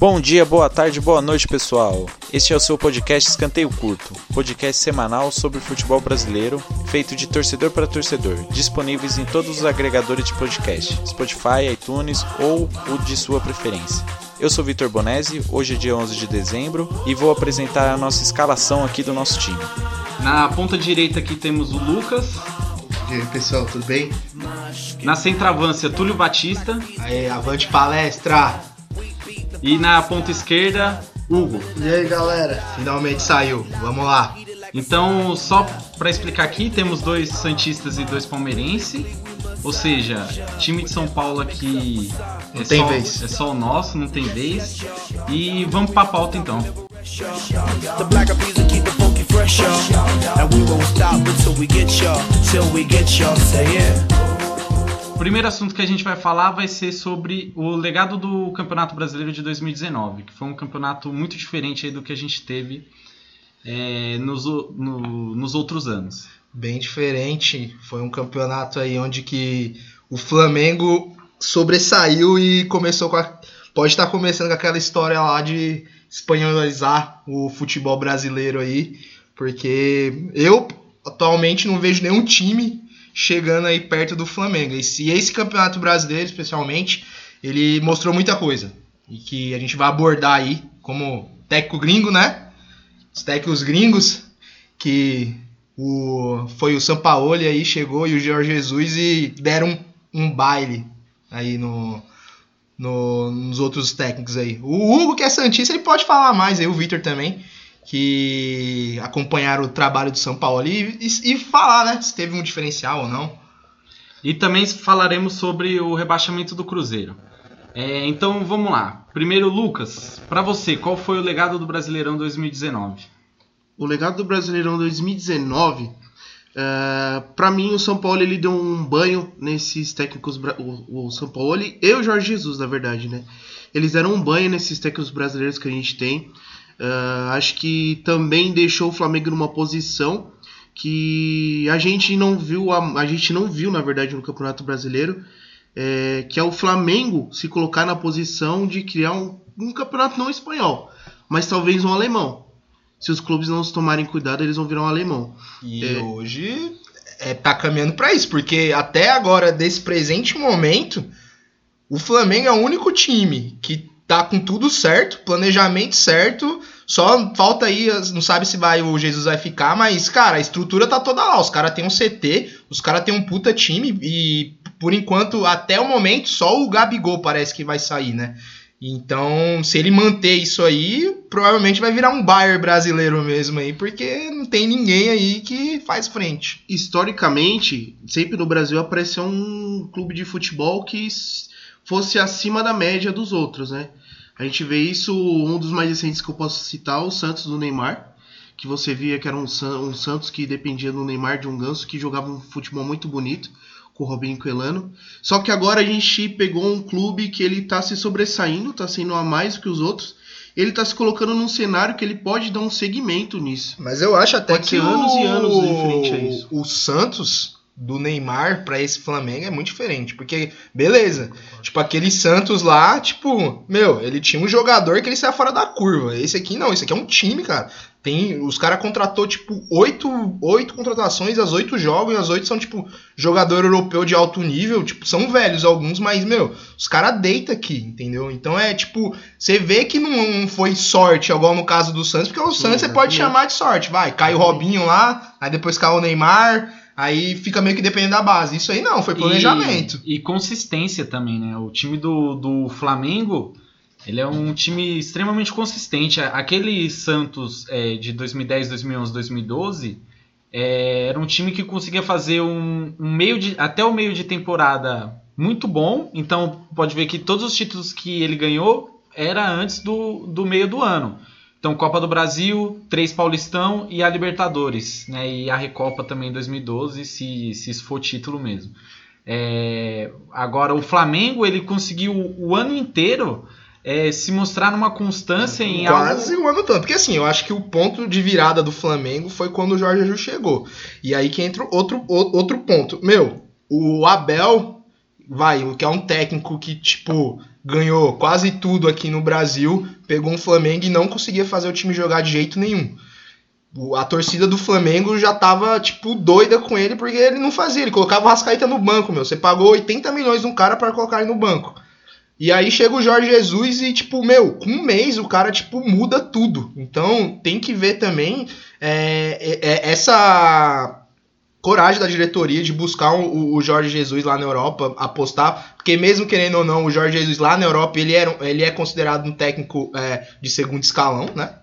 Bom dia, boa tarde, boa noite, pessoal. Este é o seu podcast Escanteio Curto, podcast semanal sobre futebol brasileiro, feito de torcedor para torcedor, disponíveis em todos os agregadores de podcast, Spotify, iTunes ou o de sua preferência. Eu sou Vitor Bonesi, hoje é dia 11 de dezembro e vou apresentar a nossa escalação aqui do nosso time. Na ponta direita aqui temos o Lucas. E aí, pessoal, tudo bem? Na centroavância, Túlio Batista. Aí, avante palestra! E na ponta esquerda, Hugo. E aí, galera? Finalmente saiu. Vamos lá. Então, só para explicar aqui, temos dois santistas e dois palmeirenses. Ou seja, time de São Paulo aqui Não é, tem só, vez. é só o nosso, não tem vez. E vamos pra pauta então. The primeiro assunto que a gente vai falar vai ser sobre o legado do Campeonato Brasileiro de 2019, que foi um campeonato muito diferente do que a gente teve é, nos, no- nos outros anos. Bem diferente. Foi um campeonato aí onde que o Flamengo sobressaiu e começou com a... Pode estar começando com aquela história lá de espanholizar o futebol brasileiro aí. Porque eu atualmente não vejo nenhum time chegando aí perto do Flamengo. E se esse campeonato brasileiro, especialmente, ele mostrou muita coisa. E que a gente vai abordar aí como técnico gringo, né? Os técnicos gringos, que o, foi o Sampaoli aí, chegou e o Jorge Jesus e deram um, um baile aí no, no- nos outros técnicos aí. O Hugo, que é Santista, ele pode falar mais aí, o Vitor também, que acompanharam o trabalho do São Paulo e, e, e falar, né, se teve um diferencial ou não. E também falaremos sobre o rebaixamento do Cruzeiro. É, então vamos lá. Primeiro, Lucas, para você, qual foi o legado do Brasileirão 2019? O legado do Brasileirão 2019, é, para mim o São Paulo ele deu um banho nesses técnicos, o, o São Paulo e o Jorge Jesus, na verdade, né? Eles deram um banho nesses técnicos brasileiros que a gente tem. É, acho que também deixou o Flamengo numa posição que a gente não viu, a, a gente não viu na verdade no Campeonato Brasileiro, é, que é o Flamengo se colocar na posição de criar um, um campeonato não espanhol, mas talvez um alemão. Se os clubes não se tomarem cuidado, eles vão virar um alemão. E É. hoje é, tá caminhando pra isso, porque até agora, desse presente momento, o Flamengo é o único time que tá com tudo certo, planejamento certo, só falta aí, não sabe se vai o Jesus vai ficar, mas, cara, a estrutura tá toda lá. Os caras têm um CT, os caras têm um puta time e, por enquanto, até o momento, só o Gabigol parece que vai sair, né? Então, se ele manter isso aí, provavelmente vai virar um Bayern brasileiro mesmo aí, porque não tem ninguém aí que faz frente. Historicamente, sempre no Brasil apareceu um clube de futebol que fosse acima da média dos outros, né? A gente vê isso, um dos mais recentes que eu posso citar, o Santos do Neymar, que você via que era um, um Santos que dependia do Neymar de um ganso que jogava um futebol muito bonito com o Robinho Coelano. Só que agora a gente pegou um clube que ele tá se sobressaindo, tá sendo a mais que os outros. Ele tá se colocando num cenário que ele pode dar um segmento nisso. Mas eu acho até Pode que ser anos o, e anos em frente a isso. o Santos do Neymar pra esse Flamengo é muito diferente, porque beleza, tipo aquele Santos lá, tipo, meu, ele tinha um jogador que ele saia fora da curva. Esse aqui não, esse aqui é um time, cara. Tem, os caras contratou tipo oito, oito contratações, as oito jogos, e as oito são tipo jogador europeu de alto nível, tipo, são velhos alguns, mas meu, os caras deitam aqui, entendeu? Então é tipo, você vê que não foi sorte, igual no caso do Santos, porque o Santos você pode chamar de sorte, vai, cai o Robinho lá, aí depois cai o Neymar, aí fica meio que dependendo da base. Isso aí não, foi planejamento. E, e consistência também, né? O time do, do Flamengo, ele é um time extremamente consistente. Aquele Santos é, de 2010, 2011, 2012 é, era um time que conseguia fazer um, um meio de até o meio de temporada muito bom. Então pode ver que todos os títulos que ele ganhou era antes do, do meio do ano. Então, Copa do Brasil, três Paulistão e a Libertadores, né? E a Recopa também em 2012, se, se isso for título mesmo. É, agora, o Flamengo, ele conseguiu o ano inteiro é, se mostrar numa constância em Quase algo... o ano todo. Porque assim, eu acho que o ponto de virada do Flamengo foi quando o Jorge Jesus chegou. E aí que entra outro, outro ponto. Meu, o Abel vai, que é um técnico que, tipo, ganhou quase tudo aqui no Brasil, pegou um Flamengo e não conseguia fazer o time jogar de jeito nenhum. A torcida do Flamengo já tava, tipo, doida com ele porque ele não fazia. Ele colocava o Rascaíta no banco, meu. Você pagou 80 milhões num cara pra colocar ele no banco. E aí chega o Jorge Jesus e, tipo, meu, com um mês o cara, tipo, muda tudo. Então tem que ver também é, é- é essa coragem da diretoria de buscar o, o Jorge Jesus lá na Europa, apostar, porque mesmo querendo ou não, o Jorge Jesus lá na Europa, ele, era, ele é considerado um técnico é, de segundo escalão, né?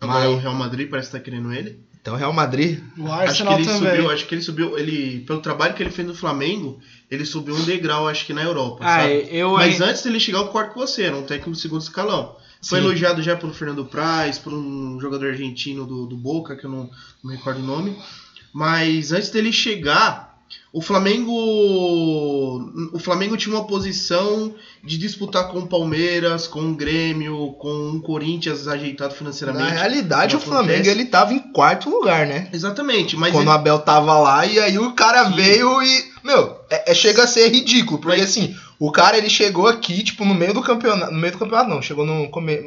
Agora Mas- o Real Madrid parece que tá querendo ele. Então, Real Madrid, O Acho que Arsenal ele também. subiu, acho que ele subiu, ele pelo trabalho que ele fez no Flamengo, ele subiu um degrau, acho que na Europa, Ah, sabe? eu Mas ai- antes dele chegar eu concordo com você, era um técnico de segundo escalão. Foi Sim. elogiado já pelo Fernando Praz, por um jogador argentino do, do Boca, que eu não, não me recordo o nome. Mas antes dele chegar, o Flamengo. O Flamengo tinha uma posição de disputar com o Palmeiras, com o Grêmio, com o Corinthians ajeitado financeiramente. na realidade o Flamengo acontece. ele tava em quarto lugar, né? Exatamente, mas Quando ele- o Abel tava lá e aí o cara Sim. veio e. Meu, é, é- chega a ser ridículo. Porque Mas- assim, o cara ele chegou aqui, tipo, no meio do campeonato. No meio do campeonato, não, chegou no. Come...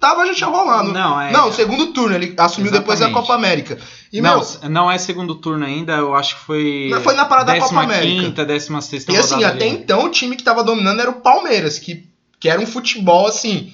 Tava já tinha rolado. Não, é- Não, segundo turno, ele assumiu depois da Exatamente. Copa América. E, não, meu, não é segundo turno ainda, eu acho que foi. Não, foi na parada da Copa América. Quinta, décima sexta E assim, até ali. então o time que tava dominando era o Palmeiras, que, que era um futebol assim,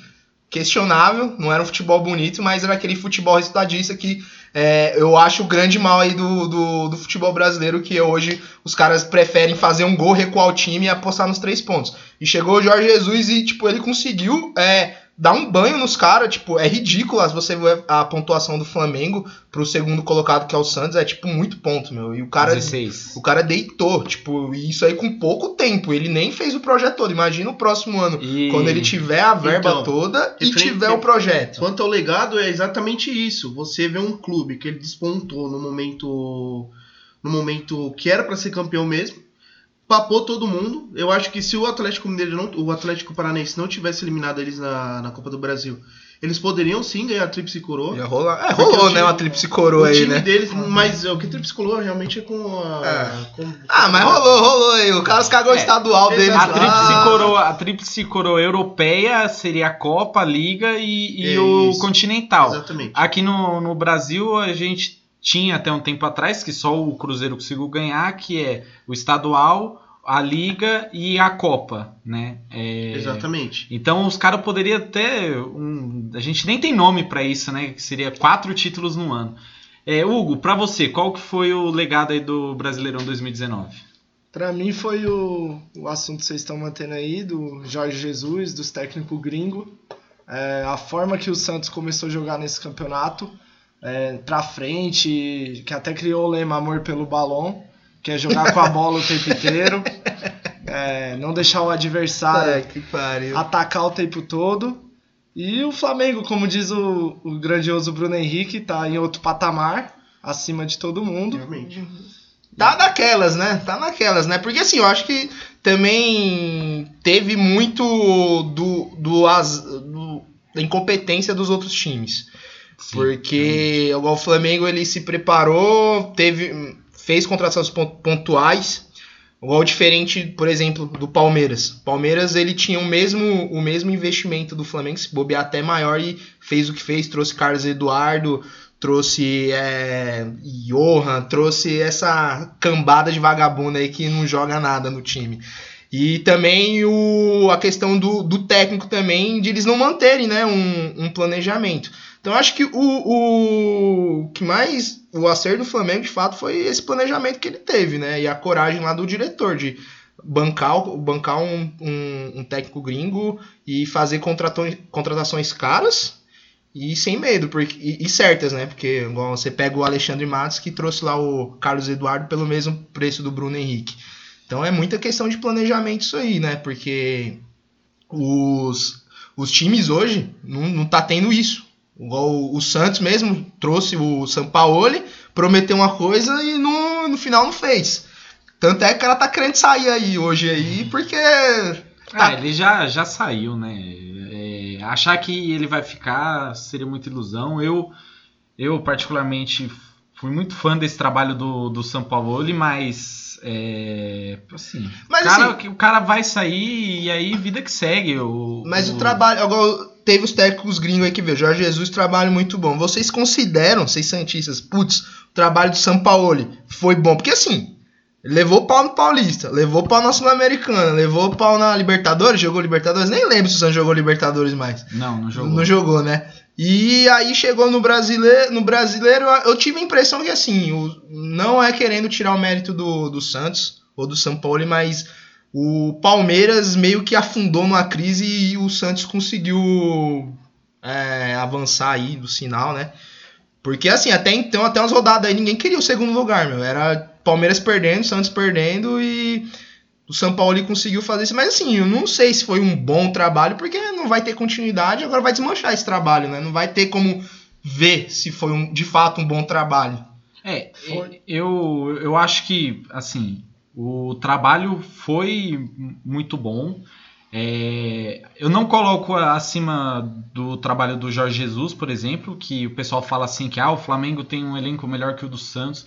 questionável, não era um futebol bonito, mas era aquele futebol resultadista que é, eu acho o grande mal aí do, do, do futebol brasileiro, que hoje os caras preferem fazer um gol, recuar o time e apostar nos três pontos. E chegou o Jorge Jesus e, tipo, ele conseguiu é, dar um banho nos caras, tipo, é ridículo as você ver a pontuação do Flamengo pro segundo colocado, que é o Santos, é, tipo, muito ponto, meu. E o cara... 16. O cara deitou, tipo, e isso aí com pouco tempo. Ele nem fez o projeto todo. Imagina o próximo ano, E- quando ele tiver a verba Então, toda e referente- tiver o projeto. Quanto ao legado, é exatamente isso. Você vê um clube que ele despontou no momento no momento que era para ser campeão mesmo, papou todo mundo. Eu acho que se o Atlético Mineiro não, o Atlético Paranaense não tivesse eliminado eles na, na Copa do Brasil, eles poderiam sim ganhar a tríplice coroa. Ia rolar. É, rolou, o né? time- Uma tríplice coroa o aí, time né? deles, mas o que tríplice coroa realmente é com a. É. com- Ah, mas rolou, rolou aí. O cara cagou o É, estadual deles A tríplice, coroa, a tríplice coroa europeia seria a Copa, a Liga e, e É o. Continental. Exatamente. Aqui no, no Brasil a gente tinha até um tempo atrás que só o Cruzeiro conseguiu ganhar, que é o estadual, a Liga e a Copa, né? É, Exatamente. Então os caras poderiam ter um, a gente nem tem nome pra isso, né? Que seria quatro títulos no ano. É, Hugo, pra você, qual que foi o legado aí do Brasileirão 2019? Pra mim foi o, o assunto que vocês estão mantendo aí, do Jorge Jesus, dos técnicos gringo. É, a forma que o Santos começou a jogar nesse campeonato, é, pra frente, que até criou o lema Amor pelo Balão, que é jogar com a bola o tempo inteiro, é, não deixar o adversário É, que pariu. atacar o tempo todo. E o Flamengo, como diz o, o grandioso Bruno Henrique, tá em outro patamar, acima de todo mundo. Realmente. Tá naquelas, né? Tá naquelas, né? Porque assim, eu acho que também teve muito do, do, as, do- da incompetência dos outros times. Porque igual o Flamengo ele se preparou, teve fez contratações pon- pontuais, igual diferente, por exemplo, do Palmeiras. Palmeiras ele tinha o mesmo o mesmo investimento do Flamengo, se bobear até maior e fez o que fez, trouxe Carlos Eduardo, trouxe é, Johan, trouxe essa cambada de vagabundo aí que não joga nada no time. E também o, a questão do, do técnico também, de eles não manterem né, um, um planejamento. Então acho que o, o que mais o acerto do Flamengo de fato foi esse planejamento que ele teve, né? E a coragem lá do diretor de bancar, bancar um, um, um técnico gringo e fazer contratações caras e sem medo, porque, e, e certas, né? Porque igual você pega o Alexandre Matos que trouxe lá o Carlos Eduardo pelo mesmo preço do Bruno Henrique. Então é muita questão de planejamento isso aí, né? Porque os, os times hoje não, não tá tendo isso. Igual o, o Santos mesmo trouxe o Sampaoli, prometeu uma coisa e no, no final não fez. Tanto é que ela tá querendo sair aí hoje aí, porque. Ah, Tá. ele já, já saiu, né? É, achar que ele vai ficar seria muita ilusão. Eu, eu particularmente fui muito fã desse trabalho do, do São Paulo, mas. É, assim, Mas, o, cara, assim- o cara vai sair e aí vida que segue. O, Mas o trabalho. Teve os técnicos gringos aí que veio. Jorge Jesus, trabalho muito bom. Vocês consideram, vocês Santistas, putz, o trabalho do Sampaoli foi bom? Porque assim, levou pau no Paulista, levou pau na Sul-Americana, levou pau na Libertadores, jogou Libertadores. Nem lembro se o Santos jogou Libertadores mais. Não, não jogou. Não jogou, né? E aí chegou no brasileiro, no brasileiro eu tive a impressão que assim, o- não é querendo tirar o mérito do, do Santos ou do São Paulo, mas o Palmeiras meio que afundou numa crise e o Santos conseguiu é, avançar aí do sinal, né? Porque assim, até então, até umas rodadas aí, ninguém queria o segundo lugar, meu. Era Palmeiras perdendo, Santos perdendo e o São Paulo conseguiu fazer isso. Mas assim, eu não sei se foi um bom trabalho, porque não vai ter continuidade, agora vai desmanchar esse trabalho, né? Não vai ter como ver se foi um, de fato um bom trabalho. É, Foi. eu, eu acho que, assim, o trabalho foi muito bom. É, eu não coloco acima do trabalho do Jorge Jesus, por exemplo, que o pessoal fala assim que ah, o Flamengo tem um elenco melhor que o do Santos.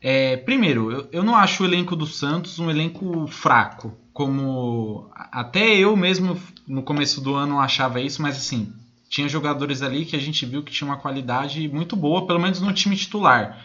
É, primeiro, eu, eu não acho o elenco do Santos um elenco fraco, como até eu mesmo no começo do ano achava isso, mas assim, tinha jogadores ali que a gente viu que tinha uma qualidade muito boa, pelo menos no time titular,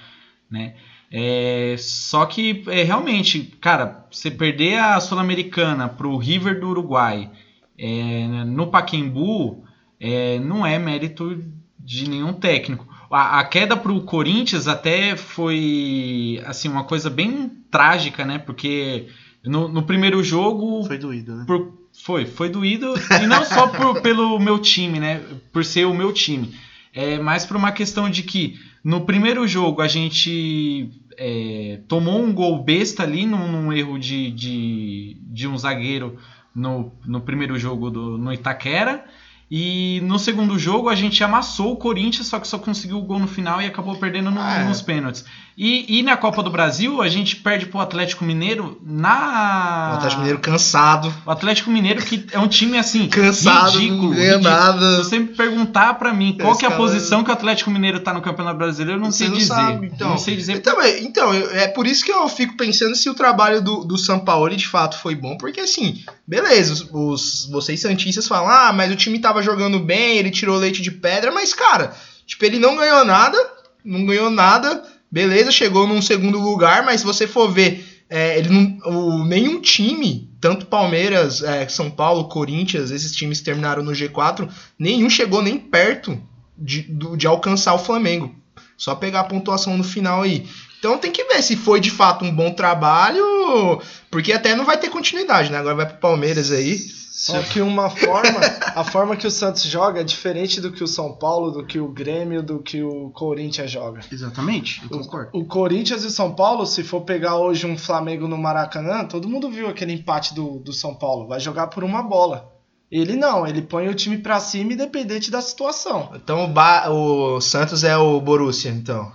né? É, só que é, realmente, cara, você perder a Sul-Americana pro River do Uruguai é, no Pacaembu é, não é mérito de nenhum técnico. A, a queda pro Corinthians até foi assim uma coisa bem trágica, né? Porque no, no primeiro jogo Foi doído, né? por- foi, foi doído e não só por- pelo meu time, né? Por ser o meu time, é mais por uma questão de que no primeiro jogo a gente é, tomou um gol besta ali num, num erro de, de, de um zagueiro no, no primeiro jogo do, no Itaquera. E no segundo jogo a gente amassou o Corinthians, só que só conseguiu o gol no final e acabou perdendo no- Ah, é. nos pênaltis. E, e na Copa do Brasil a gente perde pro Atlético Mineiro na. O Atlético Mineiro cansado, O Atlético Mineiro, que é um time assim. cansado, ridículo, não ridículo. nada. Se você me perguntar pra mim qual Esse que é a cara- posição que o Atlético Mineiro tá no Campeonato Brasileiro, eu não Você sei não dizer. sabe, então. Não sei dizer. Então, é- então, é por isso que eu fico pensando se o trabalho do, do Sampaoli de fato foi bom, porque assim, beleza, os, os- vocês Santistas falam, ah, mas o time tava jogando bem, ele tirou leite de pedra, mas cara, tipo, ele não ganhou nada, não ganhou nada, beleza, chegou num segundo lugar, mas se você for ver, é, ele não, o, nenhum time, tanto Palmeiras, é, São Paulo, Corinthians, esses times terminaram no G4, nenhum chegou nem perto de, do- de alcançar o Flamengo. Só pegar a pontuação no final aí. Então tem que ver se foi de fato um bom trabalho, porque até não vai ter continuidade, né? Agora vai pro Palmeiras aí. Só que uma forma, a forma que o Santos joga é diferente do que o São Paulo, do que o Grêmio, do que o Corinthians joga. Exatamente, eu concordo. O Corinthians e o São Paulo, se for pegar hoje um Flamengo no Maracanã, todo mundo viu aquele empate do, do São Paulo. Vai jogar por uma bola. Ele não, ele põe o time pra cima independente da situação. Então o, Ba- o Santos é o Borussia, então.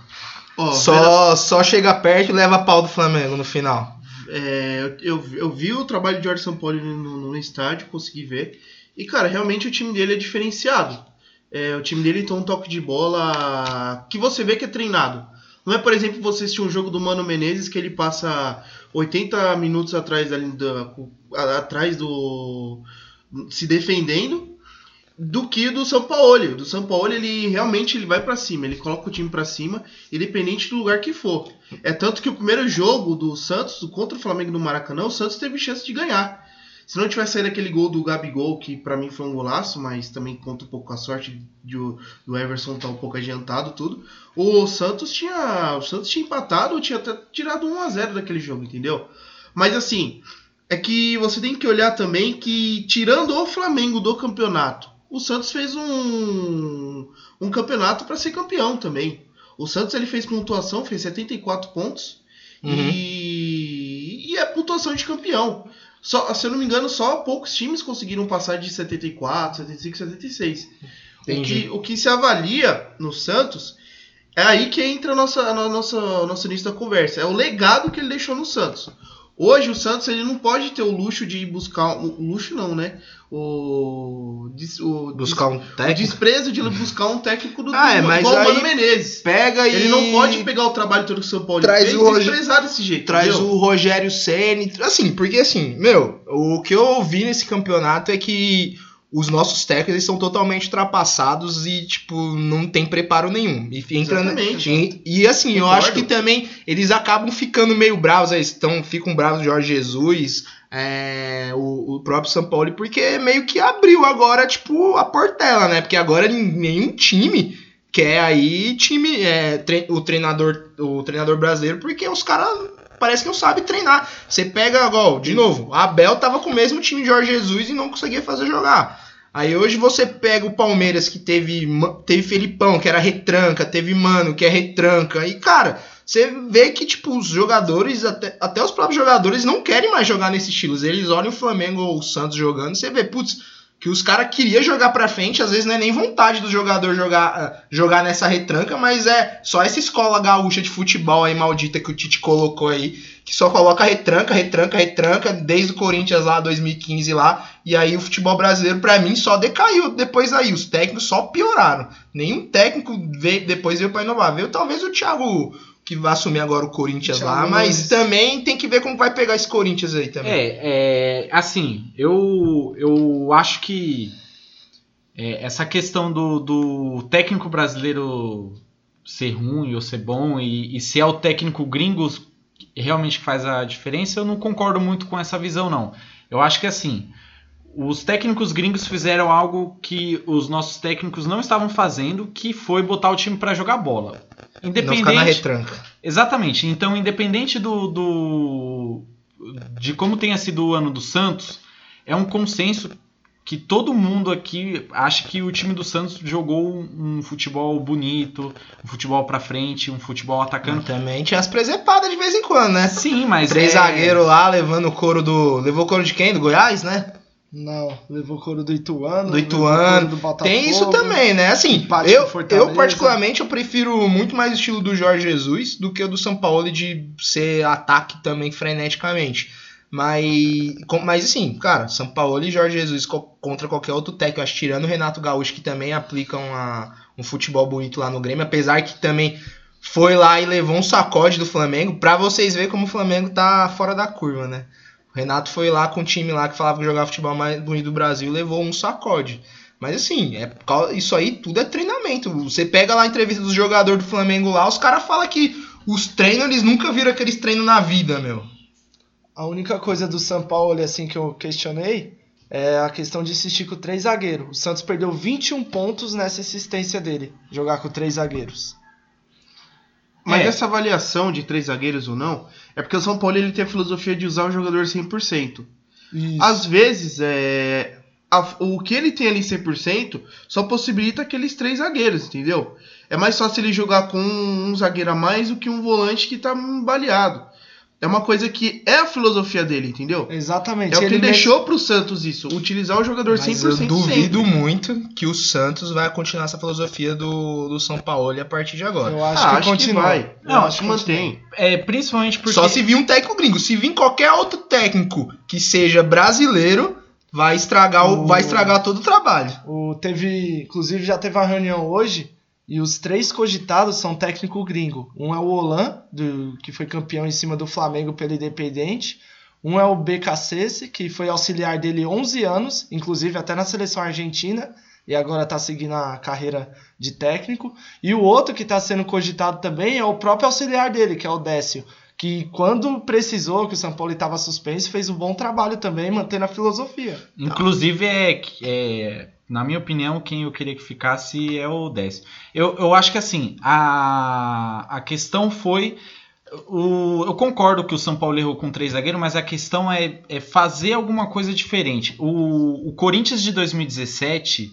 Ó, só, só chega perto e leva pau do Flamengo no final. É, eu, eu vi o trabalho de Jorge Sampaoli no, no, estádio, consegui ver. E, cara, realmente o time dele é diferenciado. É, o time dele tem um toque de bola que você vê que é treinado. Não é, por exemplo, você assistir um jogo do Mano Menezes que ele passa 80 minutos atrás, ali da- atrás do. se defendendo. Do que do São Paulo. Do São Paulo, ele realmente ele vai pra cima, ele coloca o time pra cima, independente do lugar que for. É tanto que o primeiro jogo do Santos contra o Flamengo no Maracanã, o Santos teve chance de ganhar. Se não tivesse saído aquele gol do Gabigol, que pra mim foi um golaço, mas também conta um pouco com a sorte de do Everson estar um pouco adiantado tudo, o Santos tinha, o Santos tinha empatado, tinha até tirado 1 a 0 daquele jogo, entendeu? Mas assim, é que você tem que olhar também que tirando o Flamengo do campeonato, o Santos fez um um campeonato para ser campeão também. O Santos ele fez pontuação, fez 74 pontos Uhum. e, e é pontuação de campeão. Só, se eu não me engano, só poucos times conseguiram passar de 74, 75, 76. O que, o que se avalia no Santos é aí que entra a nossa, a nossa, nosso início da conversa. É o legado que ele deixou no Santos. Hoje o Santos ele não pode ter o luxo de buscar. O luxo não, né? O. o Buscar um des- o técnico. desprezo de buscar um técnico do Ah, é, do- mas igual o aí Mano Menezes. Pega e. Ele não pode pegar o trabalho todo que o São Paulo Traz fez o Roger- desprezar desse jeito. Traz entendeu? o Rogério Ceni, assim, porque assim, meu, o que eu ouvi nesse campeonato é que os nossos técnicos são totalmente ultrapassados e tipo não tem preparo nenhum. E entra Exatamente. e, e, assim, eu Concordo. acho que também eles acabam ficando meio bravos, eles estão ficam bravos do Jorge Jesus, é, o, o próprio São Paulo, porque meio que abriu agora tipo a portela, né? Porque agora nenhum time quer aí time é, tre- o treinador o treinador brasileiro porque os caras parece que não sabe treinar. Você pega igual, de novo, a Abel tava com o mesmo time de Jorge Jesus e não conseguia fazer jogar. Aí hoje você pega o Palmeiras que teve teve Felipão, que era retranca, teve Mano, que é retranca. E cara, você vê que tipo os jogadores até, até os próprios jogadores não querem mais jogar nesse estilo. Eles olham o Flamengo ou o Santos jogando, você vê, putz, que os caras queriam jogar pra frente, às vezes não é nem vontade do jogador jogar, ah, jogar nessa retranca, mas é só essa escola gaúcha de futebol aí maldita que o Tite colocou aí, que só coloca retranca, retranca, retranca, desde o Corinthians lá, 2015 lá, e aí o futebol brasileiro pra mim só decaiu depois aí, os técnicos só pioraram. Nenhum técnico veio, depois veio pra inovar. Veio talvez o Thiago que vai assumir agora o Corinthians Thiago lá, mas também tem que ver como vai pegar esse Corinthians aí também. É, é, assim, eu, eu acho que é, essa questão do, do técnico brasileiro ser ruim ou ser bom e, e se é o técnico gringo que realmente faz a diferença, eu não concordo muito com essa visão, não. Eu acho que assim, os técnicos gringos fizeram algo que os nossos técnicos não estavam fazendo, que foi botar o time para jogar bola. Não ficar na Independente, retranca. Exatamente. Então, independente do, do de como tenha sido o ano do Santos, é um consenso que todo mundo aqui acha que o time do Santos jogou um, futebol bonito, um futebol pra frente, um futebol atacando. Também tinha as presepadas de vez em quando, né? Sim, mas Três é- zagueiros lá levando o couro do. Levou o couro de quem? Do Goiás, né? Não, levou couro do Ituano. Do Ituano. do Botafogo. Tem isso também, né? Assim, eu, eu particularmente eu prefiro muito mais o estilo do Jorge Jesus do que o do São Paulo de ser ataque também freneticamente. Mas, mas assim, cara, São Paulo e Jorge Jesus co- contra qualquer outro técnico, acho tirando o Renato Gaúcho, que também aplicam a- um futebol bonito lá no Grêmio, apesar que também foi lá e levou um sacode do Flamengo, pra vocês verem como o Flamengo tá fora da curva, né? Renato foi lá com um time lá que falava que jogava futebol mais bonito do Brasil, levou um sacode. Mas assim, é isso aí tudo é treinamento. Você pega lá a entrevista dos jogadores do Flamengo lá, os caras falam que os treinos, eles nunca viram aqueles treinos na vida, meu. A única coisa do São Paulo, assim, que eu questionei é a questão de insistir com três zagueiros. O Santos perdeu 21 pontos nessa insistência dele, jogar com três zagueiros. Mas É. essa avaliação de três zagueiros ou não, é porque o São Paulo ele tem a filosofia de usar o jogador 100%. Isso. Às vezes, é, a- o que ele tem ali 100% só possibilita aqueles três zagueiros, entendeu? É mais fácil ele jogar com um zagueiro a mais do que um volante que tá baleado. É uma coisa que é a filosofia dele, entendeu? Exatamente. É o que ele ele mesmo- deixou pro Santos isso, utilizar o jogador Mas 100% eu duvido sempre. muito que o Santos vai continuar essa filosofia do, do São Paulo a partir de agora. Eu acho Ah, que acho que continua. vai. Eu Não, acho que Mantém. É, principalmente porque. Só se vir um técnico gringo. Se vir qualquer outro técnico que seja brasileiro, vai estragar, o, O- vai estragar todo o trabalho. O, teve, inclusive já teve uma reunião hoje e os três cogitados são técnico gringo. Um é o Olan, do, que foi campeão em cima do Flamengo pelo Independente. Um é o BKC, que foi auxiliar dele 11 anos, inclusive até na seleção argentina, e agora está seguindo a carreira de técnico. E o outro que está sendo cogitado também é o próprio auxiliar dele, que é o Décio, que quando precisou, que o São Paulo estava suspenso, fez um bom trabalho também, mantendo a filosofia. Inclusive, é, é, na minha opinião, quem eu queria que ficasse é o Décio. Eu, eu acho que assim, a, a questão foi. O, eu concordo que o São Paulo errou com três zagueiros, mas a questão é, é fazer alguma coisa diferente. O, o Corinthians de 2017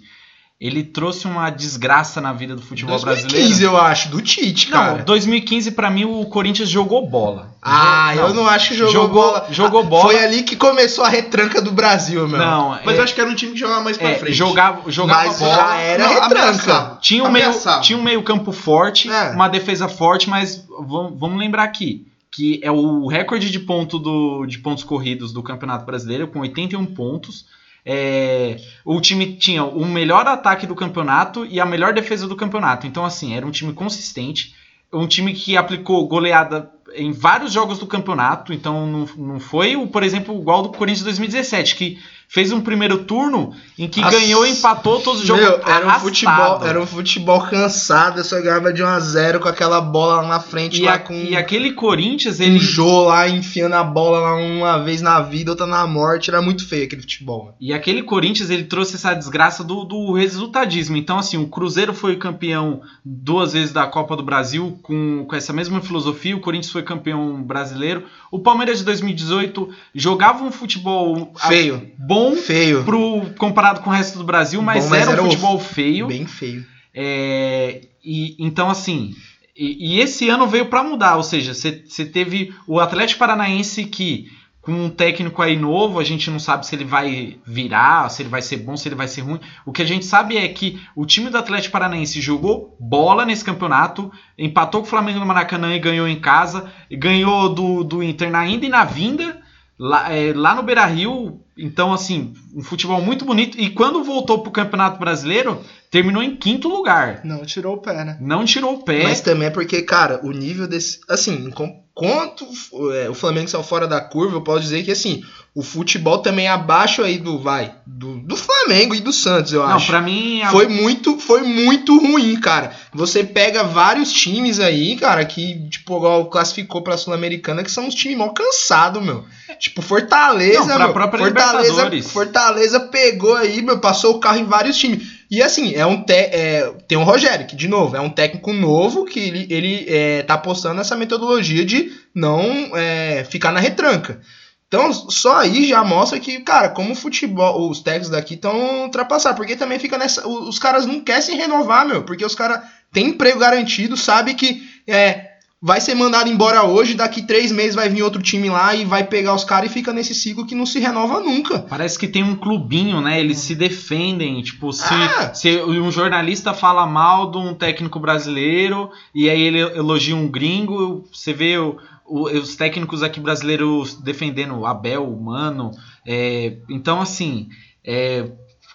ele trouxe uma desgraça na vida do futebol 2015, brasileiro. eu acho, do Tite, cara. Não, 2015 pra mim o Corinthians jogou bola. Ah, Jo- eu não acho que jogou, Jogou- bola. jogou Ah, bola. Foi ali que começou a retranca do Brasil, meu. Não, Mas é- eu acho que era um time que jogava mais pra é, frente. jogava, jogava Mas bola. já era Não, retranca. ameaçava. Tinha um, meio, tinha um meio campo forte, É. uma defesa forte, mas vamos, vamos lembrar aqui. que é o recorde de, ponto do, de pontos corridos do Campeonato Brasileiro, com 81 pontos. É, o time tinha o melhor ataque do campeonato e a melhor defesa do campeonato. Então, assim, era um time consistente, um time que aplicou goleada em vários jogos do campeonato. Então, não, não foi, o, por exemplo, igual do Corinthians 2017, que fez um primeiro turno em que Nossa. ganhou e empatou todos os jogos. Meu, era um futebol, era um futebol cansado, só ganhava de 1 a 0 com aquela bola lá na frente E, lá a- com e aquele Corinthians, ele... Jô lá enfiando a bola lá uma vez na vida, outra na morte, era muito feio aquele futebol. E aquele Corinthians, ele trouxe essa desgraça do, do resultadismo. Então, assim, o Cruzeiro foi campeão duas vezes da Copa do Brasil com, com essa mesma filosofia. O Corinthians foi campeão brasileiro. O Palmeiras de 2018 jogava um futebol a- Feio, bom feio, pro, comparado com o resto do Brasil, mas, Bom, mas era um era o- futebol feio. bem feio. É, e, então, assim, e, e esse ano veio para mudar, ou seja, você teve o Atlético Paranaense que, com um técnico aí novo, a gente não sabe se ele vai virar, se ele vai ser bom, se ele vai ser ruim. O que a gente sabe é que o time do Atlético Paranaense jogou bola nesse campeonato, empatou com o Flamengo no Maracanã e ganhou em casa, e ganhou do, do Inter na ida e na vinda. Lá, é, lá no Beira Rio, então, assim, um futebol muito bonito. E quando voltou pro Campeonato Brasileiro, terminou em quinto lugar. Não tirou o pé, né? Não tirou o pé. Mas também é porque, cara, o nível desse. Assim, com- quanto é, o Flamengo saiu fora da curva, eu posso dizer que, assim, o futebol também é abaixo aí do. Vai. Do, do Flamengo e do Santos, eu Não, acho. pra mim. a- Foi muito, foi muito ruim, cara. Você pega vários times aí, cara, que, tipo, igual classificou pra Sul-Americana, que são uns times mal cansados, meu. Tipo, Fortaleza, Não, meu. própria Fortaleza. Fortaleza pegou aí, meu, passou o carro em vários times. E assim, é um te é, tem o Rogério, que, de novo, é um técnico novo que ele, ele é, tá apostando nessa metodologia de não é, ficar na retranca. Então, só aí já mostra que, cara, como o futebol, os técnicos daqui estão ultrapassados. Porque também fica nessa. o- Os caras não querem se renovar, meu. Porque os caras têm emprego garantido, sabe que é, vai ser mandado embora hoje, daqui três meses vai vir outro time lá e vai pegar os caras e fica nesse ciclo que não se renova nunca. Parece que tem um clubinho, né? Eles se defendem. Tipo, se, Ah. se um jornalista fala mal de um técnico brasileiro e aí ele elogia um gringo, você vê o- o- os técnicos aqui brasileiros defendendo o Abel, o Mano. é, então, assim, é,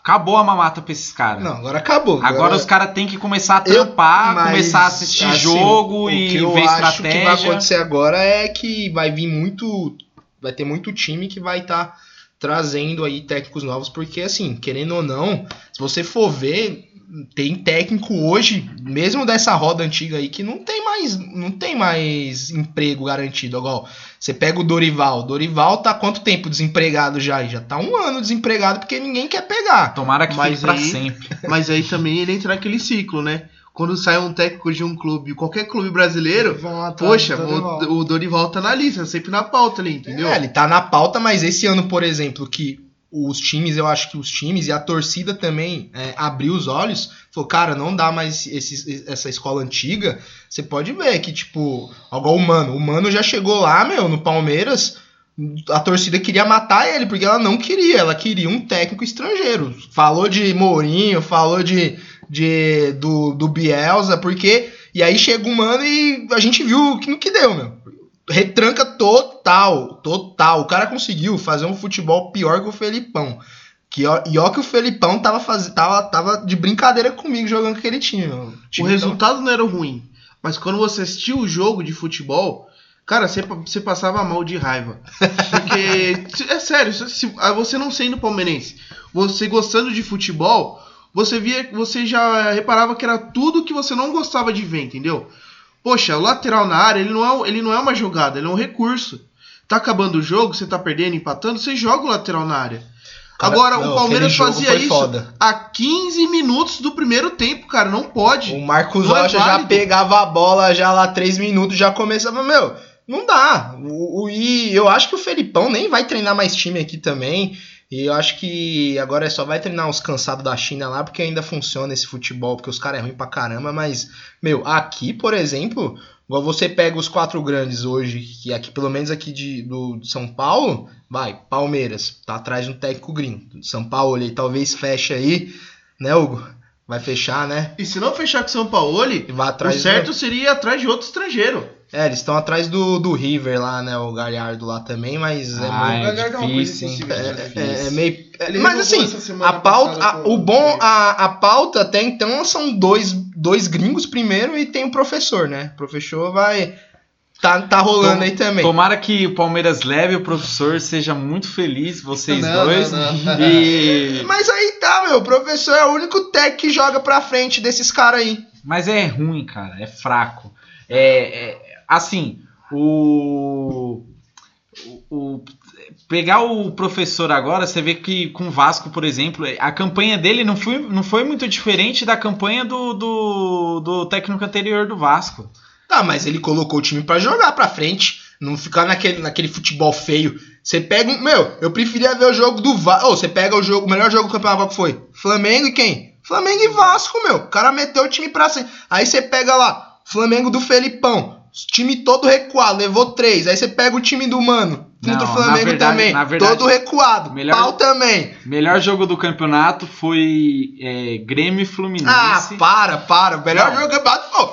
acabou a mamata pra esses caras. Não, agora acabou. Agora, os caras têm que começar a Eu- trampar, mas, começar a assistir assim, jogo o e que eu ver acho estratégia. que vai acontecer agora é que vai vir muito. Vai ter muito time que vai estar trazendo aí técnicos novos, porque assim, querendo ou não, se você for ver, tem técnico hoje, mesmo dessa roda antiga aí, que não tem mais, não tem mais emprego garantido. Igual, você pega o Dorival. Dorival tá há quanto tempo desempregado já? Já tá um ano desempregado porque ninguém quer pegar. Tomara que Mas fique pra aí- sempre. Mas aí também ele entra naquele ciclo, né? Quando sai um técnico de um clube, qualquer clube brasileiro, poxa, do Dorival. o, o Dorival tá na lista, sempre na pauta ali, entendeu? É, ele tá na pauta, mas esse ano, por exemplo, que os times, eu acho que os times e a torcida também é, abriu os olhos, falou, cara, não dá mais esse- essa escola antiga. Você pode ver que, tipo, igual o Mano. O Mano já chegou lá, meu, no Palmeiras. A torcida queria matar ele, porque ela não queria, ela queria um técnico estrangeiro. Falou de Mourinho, falou de, de do, do Bielsa, porque. E aí chega o Mano e a gente viu que no que deu, meu retranca total, total. O cara conseguiu fazer um futebol pior que o Felipão. Que, e ó que o Felipão tava, faz, tava, tava de brincadeira comigo jogando aquele time. O time resultado não era ruim, mas quando você assistia o jogo de futebol, cara, você, você passava mal de raiva. Porque, é sério, se, se- ah, você não sendo palmeirense, você gostando de futebol, você via, você já reparava que era tudo que você não gostava de ver, entendeu? Poxa, o lateral na área, ele não é, ele não é uma jogada, ele é um recurso. Tá acabando o jogo, você tá perdendo, empatando, você joga o lateral na área. Cara, Agora, não, o Palmeiras fazia isso foda. a 15 minutos do primeiro tempo, cara, não pode. O Marcos é Rocha já válido. pegava a bola já lá três minutos, já começava, meu, não dá. O, o- e eu acho que o Felipão nem vai treinar mais time aqui também. E eu acho que agora só vai treinar os cansados da China lá, porque ainda funciona esse futebol, porque os caras é ruim pra caramba, mas, meu, aqui, por exemplo, igual você pega os quatro grandes hoje, que aqui, pelo menos aqui de, do de São Paulo, vai, Palmeiras, tá atrás de um técnico gringo. São Paulo ali, talvez feche aí, né, Hugo? Vai fechar, né? E se não fechar com o São Paulo, vai o atrás certo seria ir atrás de outro estrangeiro. É, eles estão atrás do, do River lá, né? O Galhardo lá também, mas é Ah, meio. é Galhardo é uma coisa difícil, É, difícil. é- é meio. é- Ele mas assim, a pauta, a- o bom, a, a pauta até então são dois, dois gringos primeiro e tem o professor, né? O professor vai. Tá, tá rolando Tom- aí também. Tomara que o Palmeiras leve o professor, seja muito feliz, vocês Não, dois. não, não. E... Mas aí tá, meu. O professor é o único tech que joga pra frente desses caras aí. Mas é ruim, cara, é fraco. É, é- assim, o, o, pegar o professor agora, você vê que com o Vasco, por exemplo, a campanha dele não foi, não foi muito diferente da campanha do, do, do técnico anterior do Vasco. Tá, mas ele colocou o time pra jogar pra frente. Não ficar naquele, naquele futebol feio. Você pega. Meu, eu preferia ver o jogo do Vasco. Você pega o jogo. O melhor jogo do campeonato qual foi? Flamengo e quem? Flamengo e Vasco, meu. O cara meteu o time pra cima. Aí você pega lá, Flamengo do Felipão. Time todo recuado, levou três. Aí você pega o time do Mano. Contra o Flamengo verdade- também. verdade, todo recuado. melhor- Pau também. Melhor jogo do campeonato foi é, Grêmio e Fluminense. Ah, para, para. O melhor Não. jogo do campeonato. Pô,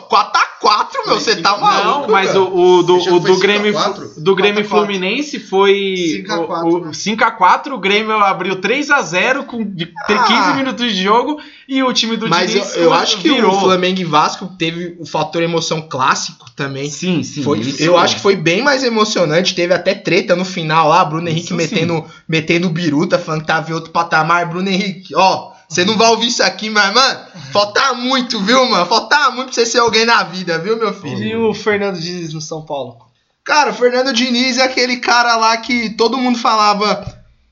4x4, meu. Você tá maluco. Não, mas o, o do, o do Grêmio, 5 a 4? do Grêmio 4 4. Fluminense foi 5 a 4, o, o né? 5x4, o Grêmio abriu 3x0 com de, Ah. 15 minutos de jogo e o time do Mas eu, Diniz eu acho que virou. o Flamengo e Vasco teve o fator emoção clássico também. Sim, sim. Foi- isso eu é. acho que foi bem mais emocionante. Teve até treta no final lá. Bruno Henrique Isso metendo, metendo biruta, falando que tava em outro patamar. Bruno Henrique, ó, você não vai ouvir isso aqui, mas, mano, falta muito, viu, mano? Falta muito pra você ser alguém na vida, viu, meu filho? E o Fernando Diniz no São Paulo? Cara, o Fernando Diniz é aquele cara lá que todo mundo falava.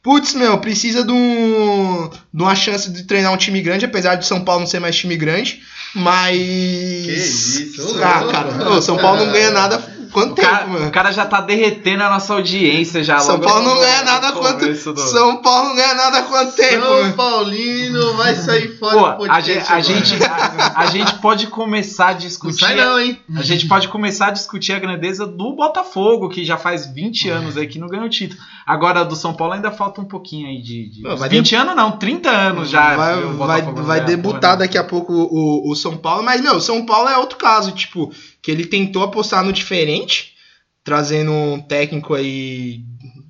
Putz, meu, precisa de, um, de uma chance de treinar um time grande, apesar de São Paulo não ser mais time grande. Mas. Que isso, Ah, cara, ô, São Paulo não ganha nada. Quanto O tempo, cara, mano? o cara já tá derretendo a nossa audiência já. São logo Paulo não ganha no nada quanto. do- São Paulo não ganha nada quanto tempo, São mano? Paulino vai sair fora Pô, do podcast a, gente, a, a, a gente pode começar a Não discutir. sai não, hein? A gente pode começar a discutir a grandeza do Botafogo, que já faz 20 anos aí que não ganhou título. Agora, do São Paulo ainda falta um pouquinho aí de. de Não, vai 20 anos não, 30 anos já. vai, o vai, não vai debutar porra daqui a pouco o, o São Paulo, mas, meu, São Paulo é outro caso, tipo, que ele tentou apostar no diferente, trazendo um técnico aí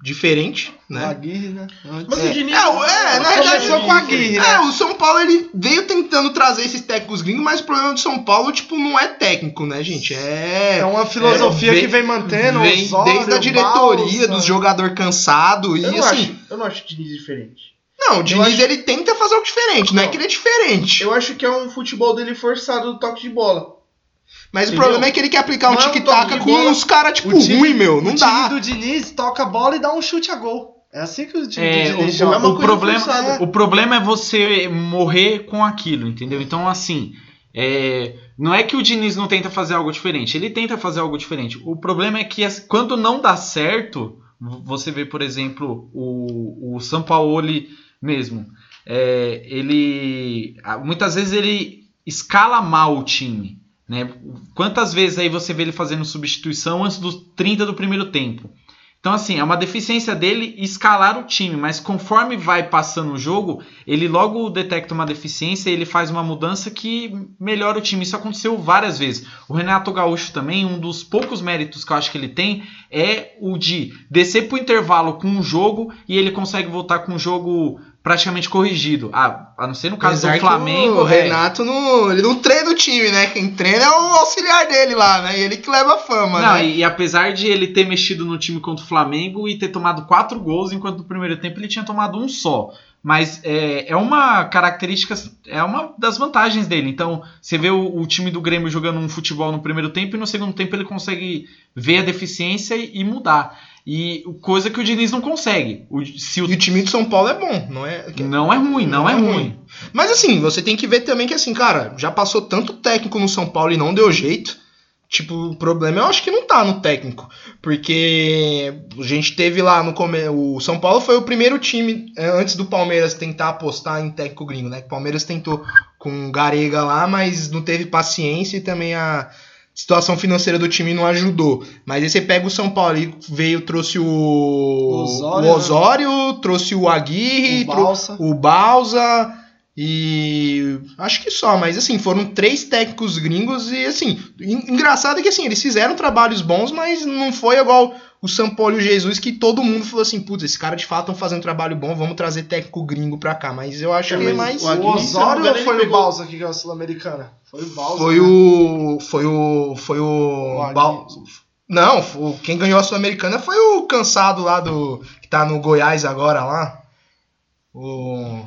diferente, O né? Aguirre, né? Mas É, o Diniz. é, o- é, na verdade, Começou com a Aguirre, né? É, o São Paulo ele veio tentando trazer esses técnicos gringos, mas o problema do São Paulo, tipo, não é técnico, né, gente? É. É uma filosofia é, vem- que vem mantendo vem Osório, desde a diretoria, Balsa. dos jogador cansado e Eu não, assim. acho, eu não acho o Diniz diferente. Não, o Diniz acho- ele tenta fazer algo diferente, não, é Não. que ele é diferente. Eu acho que é um futebol dele forçado do toque de bola. Mas o Entendeu? problema é que ele quer aplicar um tic-tac com bola. uns caras, tipo, O time- ruim, meu. Não o dá. time do Diniz toca a bola e dá um chute a gol. É assim que o time É, do Diniz o, joga. é o coisa problema, o problema é você morrer com aquilo, entendeu? Então, assim, é, não é que o Diniz não tenta fazer algo diferente, ele tenta fazer algo diferente. O problema é que quando não dá certo, você vê, por exemplo, o, o Sampaoli mesmo. é, ele. Muitas vezes ele escala mal o time. Né? Quantas vezes aí você vê ele fazendo substituição antes dos 30 do primeiro tempo? Então, assim, é uma deficiência dele escalar o time, mas conforme vai passando o jogo, ele logo detecta uma deficiência e ele faz uma mudança que melhora o time. Isso aconteceu várias vezes. O Renato Gaúcho também, um dos poucos méritos que eu acho que ele tem é o de descer pro intervalo com um jogo e ele consegue voltar com um jogo praticamente corrigido. Ah, a não ser no caso Apesar do Flamengo. O é, Renato não, ele não treina o time, né? Quem treina é o auxiliar dele lá, né? E ele que leva a fama, Não, né? e, e apesar de ele ter mexido no time contra o Flamengo e ter tomado quatro gols, enquanto no primeiro tempo ele tinha tomado um só. Mas é, é uma característica, é uma das vantagens dele. Então, você vê o, o time do Grêmio jogando um futebol no primeiro tempo e no segundo tempo ele consegue ver a deficiência e, e mudar. E coisa que o Diniz não consegue. O, se o, E o time de São Paulo é bom, não é? não é ruim, não, é ruim. Mas assim, você tem que ver também que assim, cara, já passou tanto técnico no São Paulo e não deu jeito. Tipo, o problema eu acho que não tá no técnico. Porque a gente teve lá no começo. O São Paulo foi o primeiro time, é, antes do Palmeiras tentar apostar em técnico gringo, né? O Palmeiras tentou com o Garega lá, mas não teve paciência e também a situação financeira do time não ajudou. Mas aí você pega o São Paulo e veio, trouxe o Osório, o Osório trouxe o Aguirre, O Balsa. o Balsa. E acho que só, mas assim, foram três técnicos gringos e assim, en- engraçado é que assim, eles fizeram trabalhos bons, mas não foi igual o Paulo e o Jesus que todo mundo falou assim, putz, esse cara de fato estão fazendo um trabalho bom, vamos trazer técnico gringo pra cá. Mas eu acho É, que mas mais o O Aguirre, me Osório ou foi o Balsa que ganhou a Sul-Americana? Foi o Balsa. foi né? o foi o foi o, O. Bal- Não, o- quem ganhou a Sul-Americana foi o cansado lá do que tá no Goiás agora lá. O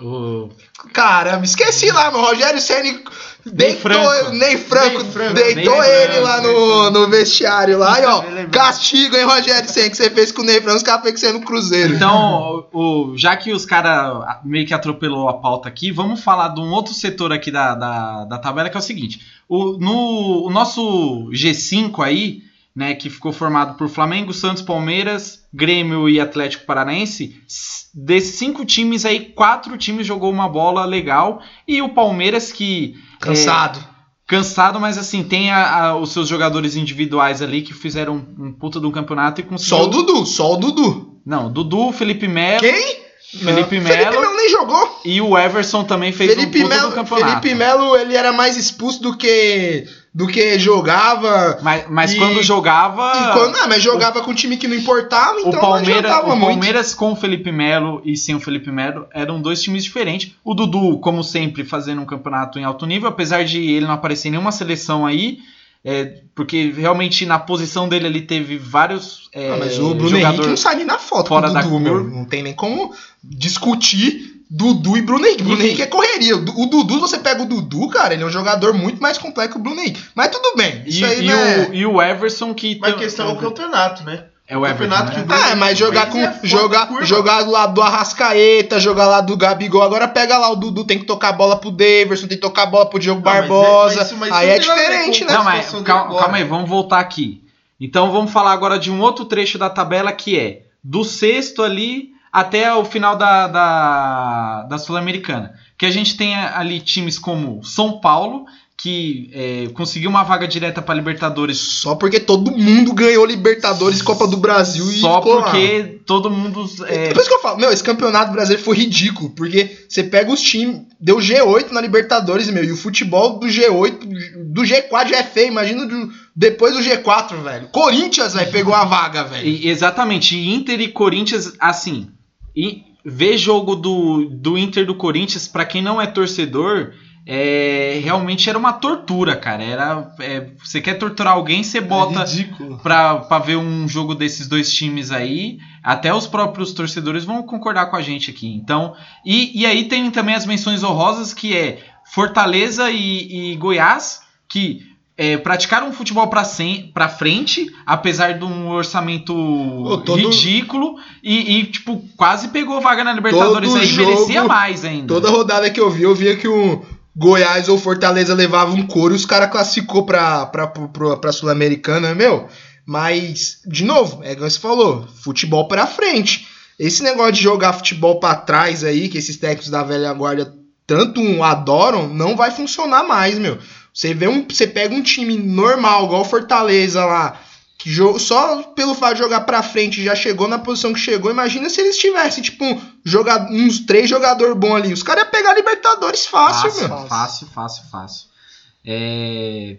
O- Caramba, esqueci lá, meu Rogério Ceni deitou Franco. Ney Franco, Ney Franco. deitou Ney ele Franco, lá no, no vestiário lá, e ó, castigo, hein, Rogério Ceni, que você fez com o Ney Franco, os caras fez no Cruzeiro. Então, o, o- já que os caras meio que atropelou a pauta aqui, vamos falar de um outro setor aqui da, da, da tabela, que é o seguinte. O, no, o nosso G5 aí, né, que ficou formado por Flamengo, Santos, Palmeiras, Grêmio e Atlético Paranaense, desses cinco times aí, quatro times jogou uma bola legal, e o Palmeiras que... Cansado. é, cansado, mas assim, tem a- a- os seus jogadores individuais ali que fizeram um, um puta um campeonato e conseguiu... Só o Dudu, só o Dudu. Não, Dudu, Felipe Melo... Quem? Felipe Melo. Felipe Melo nem jogou. E o Everson também fez Felipe um puta Melo, do campeonato. Felipe Melo, ele era mais expulso do que do que jogava. Mas, mas E- quando jogava. E quando, ah, mas jogava com um time que não importava, então o Palmeiras, não o muito. Palmeiras com o Felipe Melo e sem o Felipe Melo eram dois times diferentes. O Dudu, como sempre, fazendo um campeonato em alto nível, apesar de ele não aparecer em nenhuma seleção aí, é, porque realmente na posição dele ele teve vários é, Ah, mas o Bruno Henrique não sai nem na foto fora o da Dudu, cor. meu. Não tem nem como discutir Dudu e Bruno Henrique. Bruno. Henrique é correria. O Du- O Dudu, você pega o Dudu, cara, ele é um jogador muito mais completo que o Bruno Henrique. Mas tudo bem. E, Isso aí, e né? o, e o Everson que. Mas a questão é o campeonato, né? É o Everton. campeonato né? que Ah, mas jogar com. É jogar, curva. jogar do lado do Arrascaeta, jogar lá do Gabigol. Agora pega lá o Dudu, tem que tocar a bola pro Daverson, tem que tocar a bola pro Diogo Não, mas é- Barbosa. mas isso- mas aí é diferente, né? Não, mas calma, calma aí, vamos voltar aqui. Então vamos falar agora de um outro trecho da tabela que é do sexto ali até o final da, da, da Sul-Americana. Que a gente tem ali times como São Paulo, que é, conseguiu uma vaga direta para Libertadores Só porque todo mundo ganhou Libertadores, Copa do Brasil e só ficou lá. porque todo mundo. é, É por isso que eu falo, meu, esse campeonato brasileiro foi ridículo, porque você pega os times, deu G8 na Libertadores, meu, e o futebol do G8, do G4 já é feio, imagina do- depois do G4, velho. Corinthians, velho, pegou a vaga, velho. E- exatamente, Inter e Corinthians, assim, e ver jogo do, do Inter do Corinthians, pra quem não é torcedor, é, realmente era uma tortura, cara. Era, é, você quer torturar alguém, você bota É pra, pra ver um jogo desses dois times aí. Até os próprios torcedores vão concordar com a gente aqui. Então, e, e aí tem também as menções honrosas que é Fortaleza e, e Goiás, que é, praticaram um futebol pra frente, apesar de um orçamento todo- ridículo, e, e, tipo, quase pegou vaga na Libertadores Todo aí, jogo, merecia mais ainda. Toda rodada que eu vi, eu via que o Goiás ou Fortaleza levava um couro e os caras classificou pra, pra, pra, pra Sul-Americana, meu. Mas, de novo, é igual você falou, futebol pra frente. Esse negócio de jogar futebol pra trás aí, que esses técnicos da velha guarda tanto adoram, não vai funcionar mais, meu. Você vê um, você pega um time normal, igual o Fortaleza lá, que só pelo fato de jogar pra frente já chegou na posição que chegou. Imagina se eles tivessem, tipo, um joga- uns três jogadores bons ali. Os caras iam pegar Libertadores fácil, fácil, meu. fácil, fácil, fácil. É,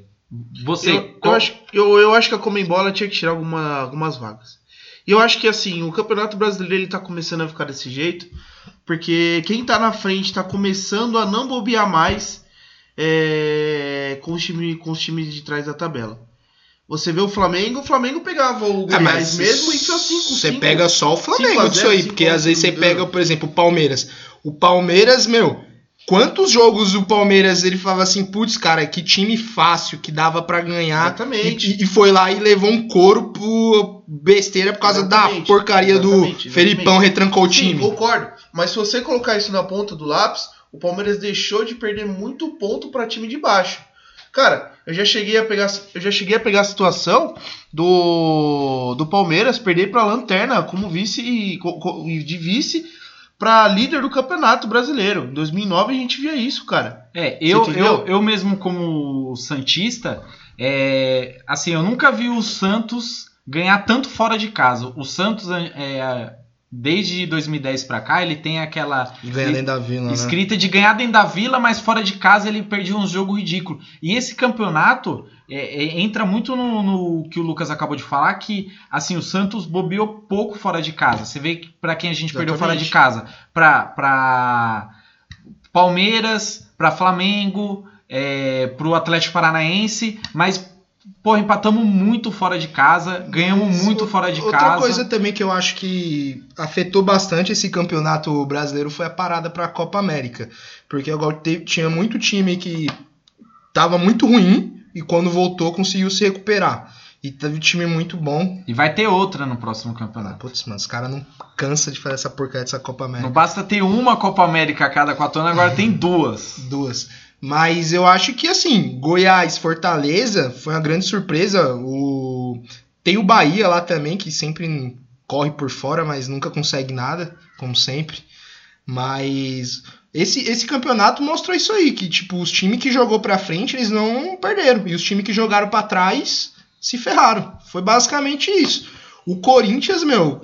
Você. Eu, eu, qual- acho, eu, eu acho que a Comembola tinha que tirar alguma, algumas vagas. E eu acho que assim, o Campeonato Brasileiro ele tá começando a ficar desse jeito, porque quem tá na frente tá começando a não bobear mais é, com, os time, com os times de trás da tabela. Você vê o Flamengo, o Flamengo pegava o Ah, Goiás mesmo e fez 5 Você pega só o Flamengo 5 a 0, disso aí, 5 porque às vezes você 0. pega, por exemplo, o Palmeiras. O Palmeiras, meu, quantos jogos o Palmeiras ele falava assim, putz, cara, que time fácil que dava pra ganhar. Exatamente. E, e foi lá e levou um couro besteira por causa da Exatamente, porcaria do exatamente, exatamente. Felipão retrancou o Sim, time. concordo. Mas se você colocar isso na ponta do lápis, o Palmeiras deixou de perder muito ponto para time de baixo. Cara, eu já cheguei a pegar, eu já cheguei a pegar a situação do, do Palmeiras perder para lanterna como vice e de vice para líder do campeonato brasileiro. Em 2009 a gente via isso, cara. É, eu, eu, eu mesmo como Santista, é, assim, eu nunca vi o Santos ganhar tanto fora de casa. O Santos, é, desde 2010 pra cá, ele tem aquela dentro da vila, né? escrita de ganhar dentro da vila, mas fora de casa ele perdia um jogo ridículo. E esse campeonato é, é, entra muito no, no que o Lucas acabou de falar, que assim o Santos bobeou pouco fora de casa. Você vê que para quem a gente perdeu fora de Exatamente. casa, pra, pra Palmeiras, pra Flamengo, é, pro Atlético Paranaense, mas Pô, empatamos muito fora de casa, ganhamos muito fora de Outra casa. coisa também que eu acho que afetou bastante esse campeonato brasileiro foi a parada para a Copa América. Porque agora tinha muito time que tava muito ruim e quando voltou conseguiu se recuperar. E teve time muito bom. E vai ter outra no próximo Ah, campeonato. putz, mano, os caras não cansa de fazer essa porcaria dessa Copa Não América. basta ter uma Copa América a cada quatro anos, agora tem duas. Duas. Mas eu acho que assim, Goiás, Fortaleza foi uma grande surpresa. O... Tem o Bahia lá também, que sempre corre por fora, mas nunca consegue nada, como sempre. Mas esse, esse campeonato mostrou isso aí, que tipo, os times que jogou pra frente, eles não perderam. E os times que jogaram pra trás se ferraram. Foi basicamente isso. O Corinthians, meu,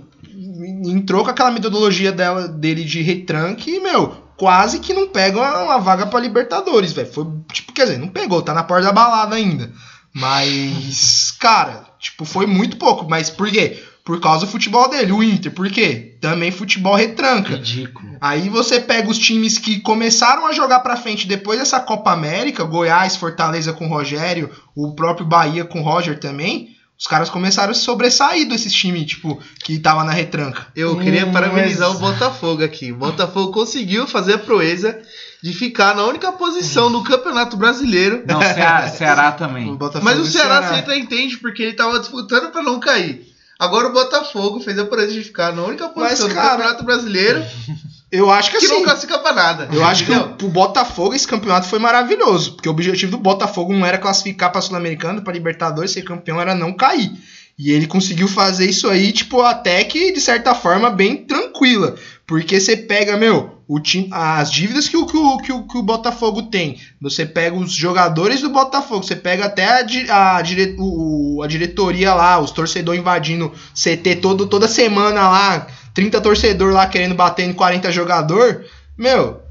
entrou com aquela metodologia dela, dele de retranque e, meu, quase que não pega uma, uma vaga pra Libertadores, velho. Foi, tipo, quer dizer, não pegou, tá na porta da balada ainda. Mas, cara, tipo, foi muito pouco. Mas por quê? Por causa do futebol dele, o Inter. Por quê? Também futebol retranca. Ridículo. Aí você pega os times que começaram a jogar pra frente depois dessa Copa América, Goiás, Fortaleza com o Rogério, o próprio Bahia com o Roger também. Os caras começaram a se sobressair desses times, tipo, que tava na retranca. Eu queria Hum, parabenizar mas- o Botafogo aqui. O Botafogo conseguiu fazer a proeza de ficar na única posição no Campeonato Brasileiro. Não, Ceará, Ceará também. Botafogo Mas o e Ceará, você até entende, porque ele tava disputando pra não cair. Agora o Botafogo fez a proeza de ficar na única posição do cara, Campeonato Brasileiro Eu acho que que assim. não classifica pra nada. Eu acho que o, pro Botafogo esse campeonato foi maravilhoso. Porque o objetivo do Botafogo não era classificar pra Sul-Americana, pra Libertadores, ser campeão, era não cair. E ele conseguiu fazer isso aí, tipo, até que, de certa forma, bem tranquila. Porque você pega, meu, o time, as dívidas que o, que, o, que, o, que o Botafogo tem. Você pega os jogadores do Botafogo, você pega até a, a, dire- o- a diretoria lá, os torcedores invadindo CT todo, toda semana lá, 30 torcedor lá querendo bater em 40 jogador. Meu,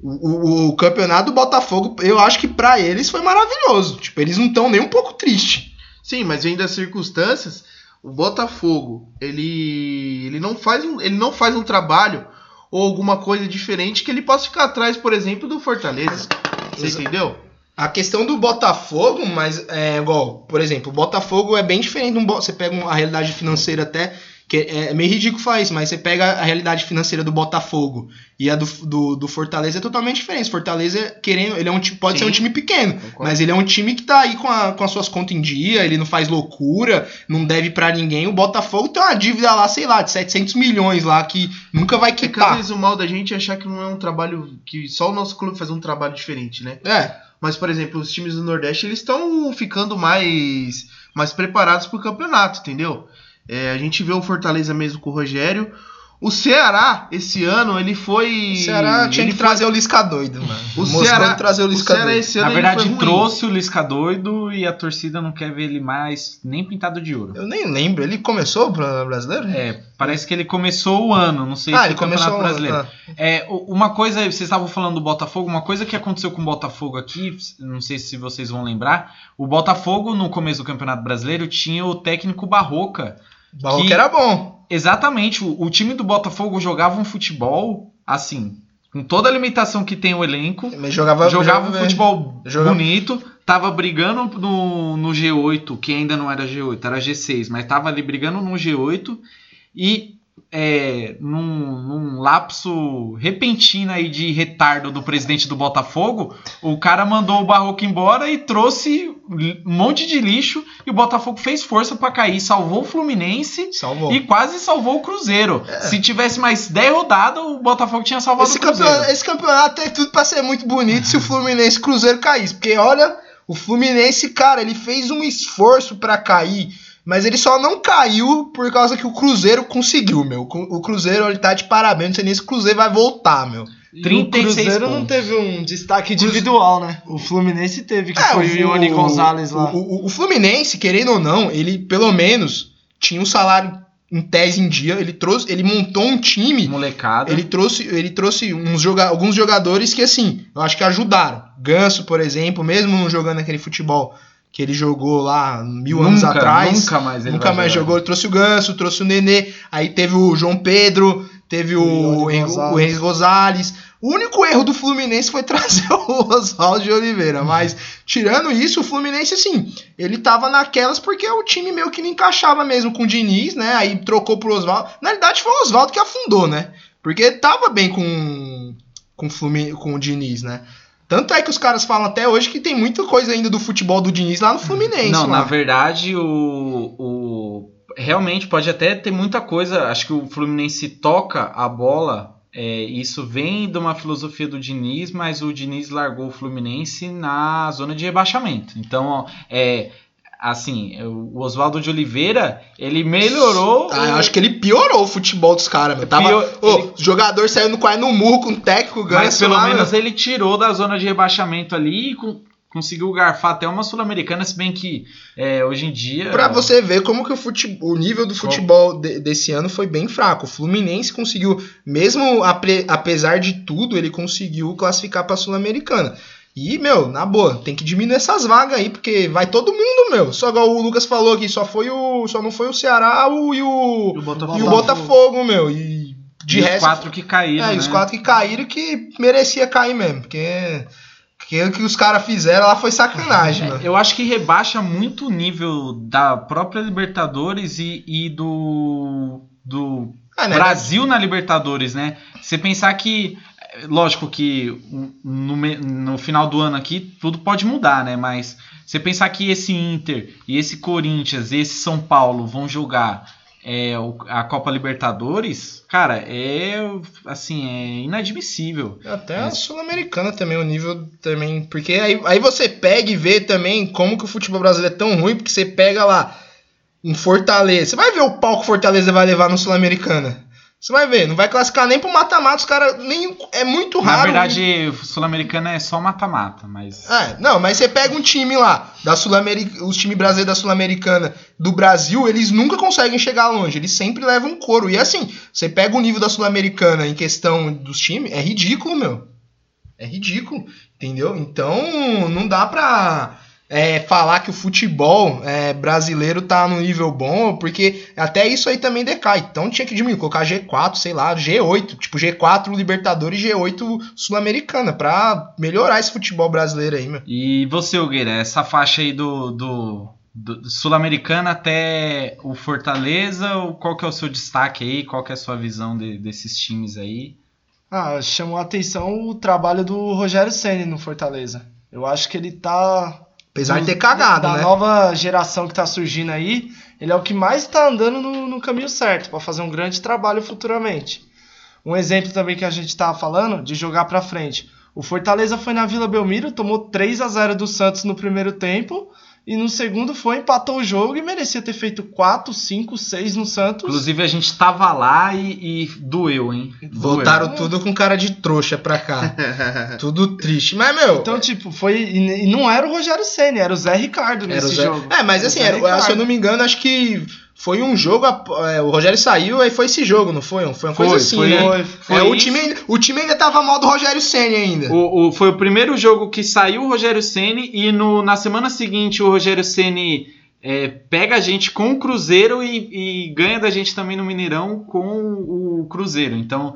o, o- o campeonato do Botafogo, eu acho que pra eles foi maravilhoso. Tipo, eles não estão nem um pouco tristes. Sim, mas vendo as circunstâncias, o Botafogo, ele, ele, não faz um, ele não faz um trabalho ou alguma coisa diferente que ele possa ficar atrás, por exemplo, do Fortaleza. Você Exa- entendeu? A questão do Botafogo, mas é igual, por exemplo, o Botafogo é bem diferente de um Você pega uma realidade financeira até. Que é meio ridículo falar isso, mas você pega a realidade financeira do Botafogo e a do, do, do Fortaleza é totalmente diferente. Fortaleza, querendo, ele é um pode Sim. ser um time pequeno, Concordo. mas ele é um time que tá aí com, a- com as suas contas em dia, ele não faz loucura, não deve pra ninguém. O Botafogo tem uma dívida lá, sei lá, de 700 milhões lá, que nunca vai É que às quitar. vezes o mal da gente é achar que não é um trabalho. que só o nosso clube faz um trabalho diferente, né? É, Mas, por exemplo, os times do Nordeste eles estão ficando mais, mais preparados pro campeonato, entendeu? É, a gente vê o Fortaleza mesmo com o Rogério. O Ceará, esse ano, ele foi. o Ceará tinha ele que foi- trazer o Lisca doido, mano. O Moscou Ceará, trazer o o Lisca Ceará doido. esse ano Na ele verdade, trouxe o Lisca doido e a torcida não quer ver ele mais nem pintado de ouro. Eu nem lembro, ele começou pro brasileiro? É, parece que ele começou o ano, não sei ah, se ele o Campeonato começou Brasileiro. ah. É, uma coisa, vocês estavam falando do Botafogo, uma coisa que aconteceu com o Botafogo aqui, não sei se vocês vão lembrar, o Botafogo no começo do Campeonato Brasileiro tinha o técnico Barroca. O que- era bom. Exatamente, o, o time do Botafogo jogava um futebol assim, com toda a limitação que tem o elenco, Mas jogava, jogava um bem. futebol Jogava- bonito, tava brigando no, no G8, que ainda não era G8, era G6, mas tava ali brigando no G8 e é, num, num lapso repentino aí de retardo do presidente do Botafogo, o cara mandou o Barroco embora e trouxe um monte de lixo e o Botafogo fez força pra cair, salvou o Fluminense Salvou. e quase salvou o Cruzeiro. Se tivesse mais 10 rodadas, o Botafogo tinha salvado Esse o Cruzeiro. campeonato, esse campeonato tem tudo pra ser muito bonito se o Fluminense e Cruzeiro caísse. Porque olha, o Fluminense, cara, ele fez um esforço pra cair. Mas ele só não caiu por causa que o Cruzeiro conseguiu, meu. O Cruzeiro, ele tá de parabéns. Não sei nem se o Cruzeiro vai voltar, meu. E 36 o Cruzeiro não pontos. teve um destaque individual, né? O Fluminense teve, que É, foi o Ione Gonzalez lá. O, o- o Fluminense, querendo ou não, ele pelo menos tinha um salário em tese em dia. Ele trouxe, ele montou um time Molecada. ele trouxe, ele trouxe uns joga alguns jogadores que, assim, eu acho que ajudaram. Ganso, por exemplo, mesmo não jogando aquele futebol que ele jogou lá mil anos Nunca, atrás. Nunca mais ele nunca vai mais jogar. jogou. Ele trouxe o Ganso, trouxe o Nenê. Aí teve o João Pedro, teve o, O Henry- Gonzalez. o Henry Gonzalez. O único erro do Fluminense foi trazer o Oswaldo de Oliveira. Mas, tirando isso, o Fluminense, assim, ele tava naquelas porque o time meio que não encaixava mesmo com o Diniz, né? Aí trocou pro Oswaldo. Na verdade, foi o Oswaldo que afundou, né? Porque tava bem com, com, o Flumi- com o Diniz, né? Tanto é que os caras falam até hoje que tem muita coisa ainda do futebol do Diniz lá no Fluminense. Não, lá. na verdade, o, o. Realmente pode até ter muita coisa. Acho que o Fluminense toca a bola. é, isso vem de uma filosofia do Diniz, mas o Diniz largou o Fluminense na zona de rebaixamento. Então, ó, é. Assim, o Oswaldo de Oliveira, ele melhorou. Ah, eu acho que ele piorou o futebol dos caras, meu. Tava, Pior- Ô, ele- o jogador saindo quase no murro com o técnico ganha. Mas pelo menos ele tirou da zona de rebaixamento ali e com- conseguiu garfar até uma sul-americana, se bem que é, hoje em dia. Pra você ver como que o, fute- o nível do futebol de- desse ano foi bem fraco. O Fluminense conseguiu, mesmo apre- apesar de tudo, ele conseguiu classificar pra Sul-Americana. E, meu, na boa, tem que diminuir essas vagas aí, porque vai todo mundo, meu. Só igual o Lucas falou aqui, só foi o. Só não foi o Ceará o, e o. E o Botafogo. E o Botafogo, meu. E de e os resto. quatro que caíram. É, e né? os quatro que caíram que merecia cair mesmo. Porque, porque o que os caras fizeram lá foi sacanagem, mano. Eu acho que rebaixa muito o nível da própria Libertadores e, e do, do Ah, né? Brasil na Libertadores, né? Você pensar que, é, lógico que no, no final do ano aqui tudo pode mudar, né? Mas você pensar que esse Inter e esse Corinthians e esse São Paulo vão jogar é, a Copa Libertadores, cara, é assim, é inadmissível. Até É. a Sul-Americana também, o nível também. Porque aí, aí você pega e vê também como que o futebol brasileiro é tão ruim, porque você pega lá em Fortaleza. Você vai ver o pau que o Fortaleza vai levar no Sul-Americana. Você vai ver, não vai classificar nem pro mata-mata, os caras. Nem, é muito Na raro. verdade, Sul-Americana é só mata-mata, mas. É, não, mas você pega um time lá, da Sul-Americana, os times brasileiros da Sul-Americana do Brasil, eles nunca conseguem chegar longe, eles sempre levam um couro. E assim, você pega o nível da Sul-Americana em questão dos times, é ridículo, meu. É ridículo, entendeu? Então, não dá pra é, falar que o futebol é, brasileiro tá no nível bom, porque até isso aí também decai. Então tinha que diminuir, colocar G4, sei lá, G8, tipo G4 Libertadores e G8 Sul-Americana, pra melhorar esse futebol brasileiro aí, meu. E você, Hugueira, essa faixa aí do, do, do- Sul-Americana até o Fortaleza, qual que é o seu destaque aí? Qual que é a sua visão de- desses times aí? Ah, chamou a atenção o trabalho do Rogério Ceni no Fortaleza. Eu acho que ele tá. Apesar de ter do- cagado, da né? nova geração que tá surgindo aí, ele é o que mais tá andando no, no caminho certo para fazer um grande trabalho futuramente. Um exemplo também que a gente tava falando de jogar pra frente. O Fortaleza foi na Vila Belmiro, tomou 3 a 0 do Santos no primeiro tempo. E no segundo foi, empatou o jogo e merecia ter feito 4, 5, 6 no Santos. Inclusive, a gente tava lá e, e doeu, hein? Doeu. Voltaram tudo com cara de trouxa pra cá. tudo triste. Mas, meu. Então, tipo, foi. E não era o Rogério Senna, era o Zé Ricardo Era nesse o Zé- jogo. É, mas assim, era- se eu não me engano, acho que foi um jogo. é, o Rogério saiu, aí foi esse jogo, não foi? Foi uma Foi, coisa assim, foi, né? Foi, foi É, o, time, ainda- o time ainda tava mal do Rogério Senna ainda. O, o- foi o primeiro jogo que saiu o Rogério Ceni e no, na semana seguinte o Rogério Ceni é, pega a gente com o Cruzeiro e, e ganha da gente também no Mineirão com o Cruzeiro. Então,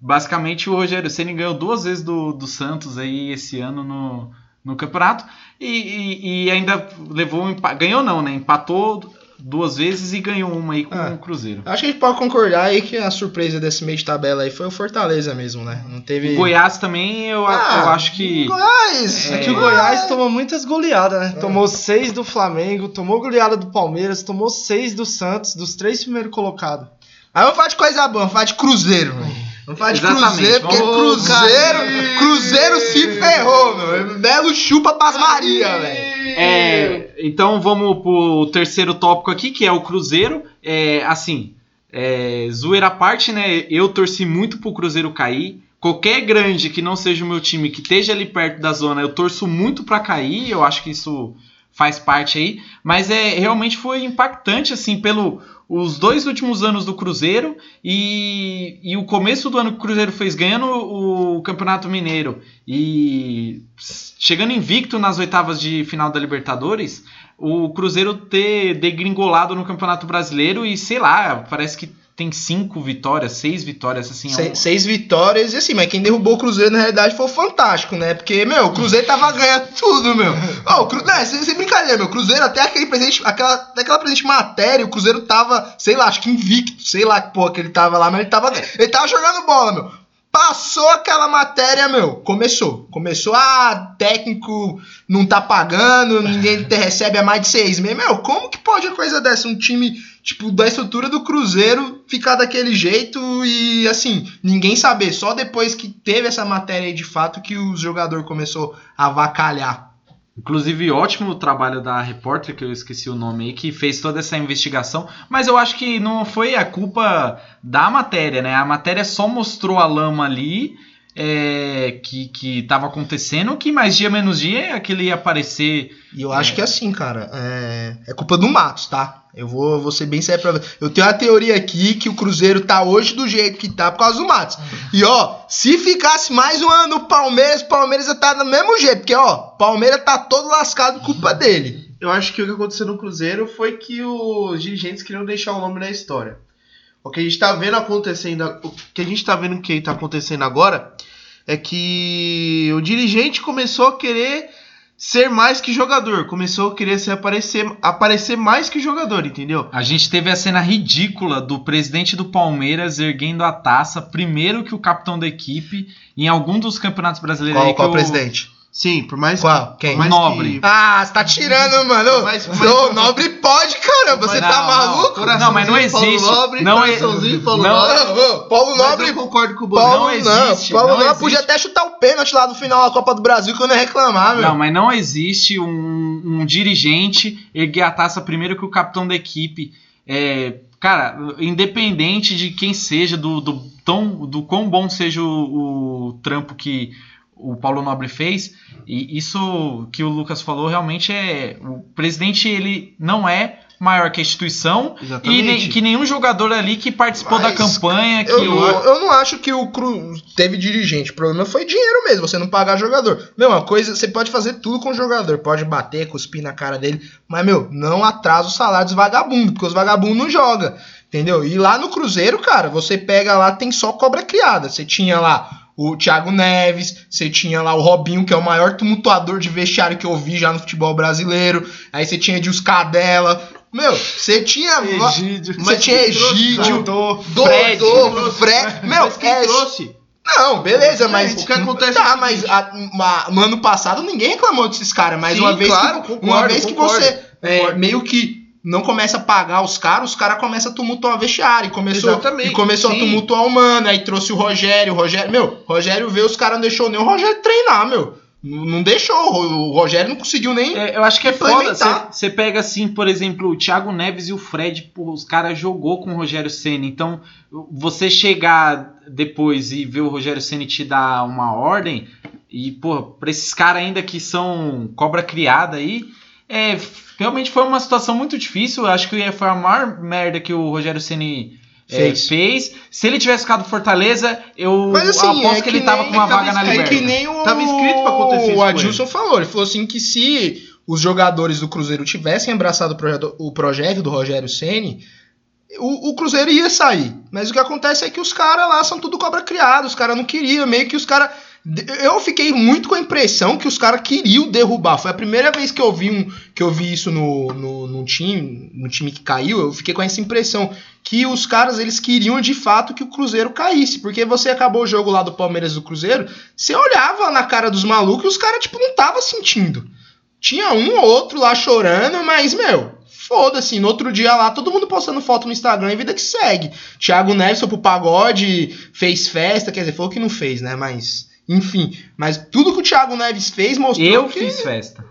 basicamente o Rogério Ceni ganhou duas vezes do, do Santos aí esse ano no, no campeonato e, e- e ainda levou ganhou não, né? Empatou duas vezes e ganhou uma aí com Ah. o Cruzeiro. Acho que a gente pode concordar aí que a surpresa desse meio de tabela aí foi o Fortaleza mesmo, né? Não teve. O Goiás também eu, Ah, eu acho que Goiás! É que o Goiás tomou muitas goleadas, né? Tomou seis do Flamengo, tomou goleada do Palmeiras, tomou seis do Santos, dos três primeiros colocados. Aí vamos falar de coisa boa, vamos falar de Cruzeiro, velho. Vamos falar de Exatamente, Cruzeiro, porque vamos- Cruzeiro, Cruzeiro se ferrou, meu. Belo chupa pras Maria, velho. É, então vamos pro terceiro tópico aqui, que é o Cruzeiro. É, assim, é, zoeira à parte, né? Eu torci muito pro Cruzeiro cair. Qualquer grande que não seja o meu time, que esteja ali perto da zona, eu torço muito pra cair. Eu acho que isso faz parte aí, mas é realmente foi impactante assim pelo os dois últimos anos do Cruzeiro e, e o começo do ano que o Cruzeiro fez ganhando o Campeonato Mineiro e chegando invicto nas oitavas de final da Libertadores, o Cruzeiro ter degringolado no Campeonato Brasileiro e sei lá, parece que tem cinco vitórias, seis vitórias, assim. Se- é um- Seis vitórias e assim, mas quem derrubou o Cruzeiro na realidade foi o Fantástico, né? Porque, meu, o Cruzeiro tava ganhando tudo, meu. Ô, o Cru... né, sem, sem brincadeira, meu. O Cruzeiro, até aquele presente, aquela, até aquela presente matéria, o Cruzeiro tava, sei lá, acho que invicto, sei lá que porra que ele tava lá, mas ele tava, ele tava jogando bola, meu. Passou aquela matéria, meu. Começou. Começou, ah, técnico não tá pagando, ninguém te recebe a mais de seis meses. Meu, como que pode uma coisa dessa? Um time, tipo, da estrutura do Cruzeiro ficar daquele jeito e, assim, ninguém saber. Só depois que teve essa matéria aí de fato que o jogador começou a avacalhar. Inclusive, ótimo trabalho da repórter, que eu esqueci o nome aí, que fez toda essa investigação. Mas eu acho que não foi a culpa da matéria, né? A matéria só mostrou a lama ali é, que, que tava acontecendo, que mais dia menos dia aquilo ia aparecer. E eu acho que assim, cara, é, é culpa do Matos, tá? Eu vou, vou ser bem sério pra você. Eu tenho a teoria aqui que o Cruzeiro tá hoje do jeito que tá por causa do Matos. E ó, se ficasse mais um ano no Palmeiras, o Palmeiras ia tá do mesmo jeito. Porque ó, Palmeiras tá todo lascado culpa dele. Eu acho que o que aconteceu no Cruzeiro foi que os dirigentes queriam deixar o nome na história. O que a gente tá vendo acontecendo, o que a gente tá vendo que tá acontecendo agora é que o dirigente começou a querer ser mais que jogador, começou a querer se aparecer, aparecer mais que jogador, entendeu? A gente teve a cena ridícula do presidente do Palmeiras erguendo a taça primeiro que o capitão da equipe em algum dos campeonatos brasileiros. Qual, aí qual o- presidente? Sim, por mais Qual? que, Quem? por mais Nobre. que- Ah, você tá tirando, mano. Mas- mas- Ô, nobre pode, caramba. Você Mas tá não, maluco? Não, mas não Paulo existe. Nobre, Não é- coraçãozinho, Paulo não- Nobre. Ô, Paulo Mas Nobre eu concordo com o Bruno. Paulo Não não, existe, Paulo não não, existe. podia até chutar o pênalti lá no final da Copa do Brasil que eu não ia reclamar, meu. Não, mas não existe um, um dirigente erguer a taça primeiro que o capitão da equipe. É, cara, independente de quem seja, do, do, tão, do quão bom seja o, o trampo que o Paulo Nobre fez, e isso que o Lucas falou realmente é. O presidente ele não é maior que a instituição e Exatamente. nem- que nenhum jogador ali que participou da Mas, campanha. Que Eu, o- não, eu não acho que o Cru teve dirigente. O problema foi dinheiro mesmo, você não pagar jogador. Meu, uma coisa, você pode fazer tudo com o jogador. Pode bater, cuspir na cara dele. Mas, meu, não atrasa o salário dos vagabundos, porque os vagabundos não jogam. Entendeu? E lá no Cruzeiro, cara, você pega lá, tem só cobra criada. Você tinha lá o Thiago Neves, você tinha lá o Robinho, que é o maior tumultuador de vestiário que eu vi já no futebol brasileiro. Aí você tinha Edilson Cadela. Meu, você tinha. Egídio. Você tinha Egídio. Dodô. Fred. Dodô, Fred. Meu, Mas quem é. trouxe? Não, beleza, mas. O que acontece é Tá, o mas a- uma- no ano passado ninguém reclamou desses caras. Mas Sim, uma vez claro, que, concordo, uma vez que concordo, você é, concordo. meio que não começa a pagar os caras, os caras começam a tumultuar o vestiário. E começou, Exatamente, e começou a sim. tumultuar o mano. Aí trouxe o Rogério. O Rogério, meu, Rogério veio, os caras não deixou nem o Rogério treinar, meu. Não deixou. O Rogério não conseguiu nem. É, eu acho que é foda. Você pega assim, por exemplo, o Thiago Neves e o Fred, pô, os caras jogou com o Rogério Ceni. Então, você chegar depois e ver o Rogério Ceni te dar uma ordem e, pô, pra esses caras ainda que são cobra criada aí, é, realmente foi uma situação muito difícil. Acho que foi a maior merda que o Rogério Ceni é, Fez. fez. Se ele tivesse ficado Fortaleza, eu Mas assim, aposto é que, que ele tava nem- com uma é tava vaga na É Liberta. que nem o, Tava escrito pra acontecer isso o Adilson falou. Ele falou assim que se os jogadores do Cruzeiro tivessem abraçado o projeto, o projeto do Rogério Ceni, o, o Cruzeiro ia sair. Mas o que acontece é que os caras lá são tudo cobra criado. Os caras não queriam, meio que os caras. Eu fiquei muito com a impressão que os caras queriam derrubar. Foi a primeira vez que eu vi, um, que eu vi isso no, no, no time, no time que caiu. Eu fiquei com essa impressão que os caras eles queriam de fato que o Cruzeiro caísse, porque você acabou o jogo lá do Palmeiras do Cruzeiro, você olhava na cara dos malucos e os caras tipo não tava sentindo. Tinha um ou outro lá chorando, mas meu, foda-se, no outro dia lá todo mundo postando foto no Instagram e vida que segue. Thiago Neves foi pro pagode, fez festa, quer dizer, falou que não fez, né, mas enfim, mas tudo que o Thiago Neves fez mostrou Eu que fiz festa.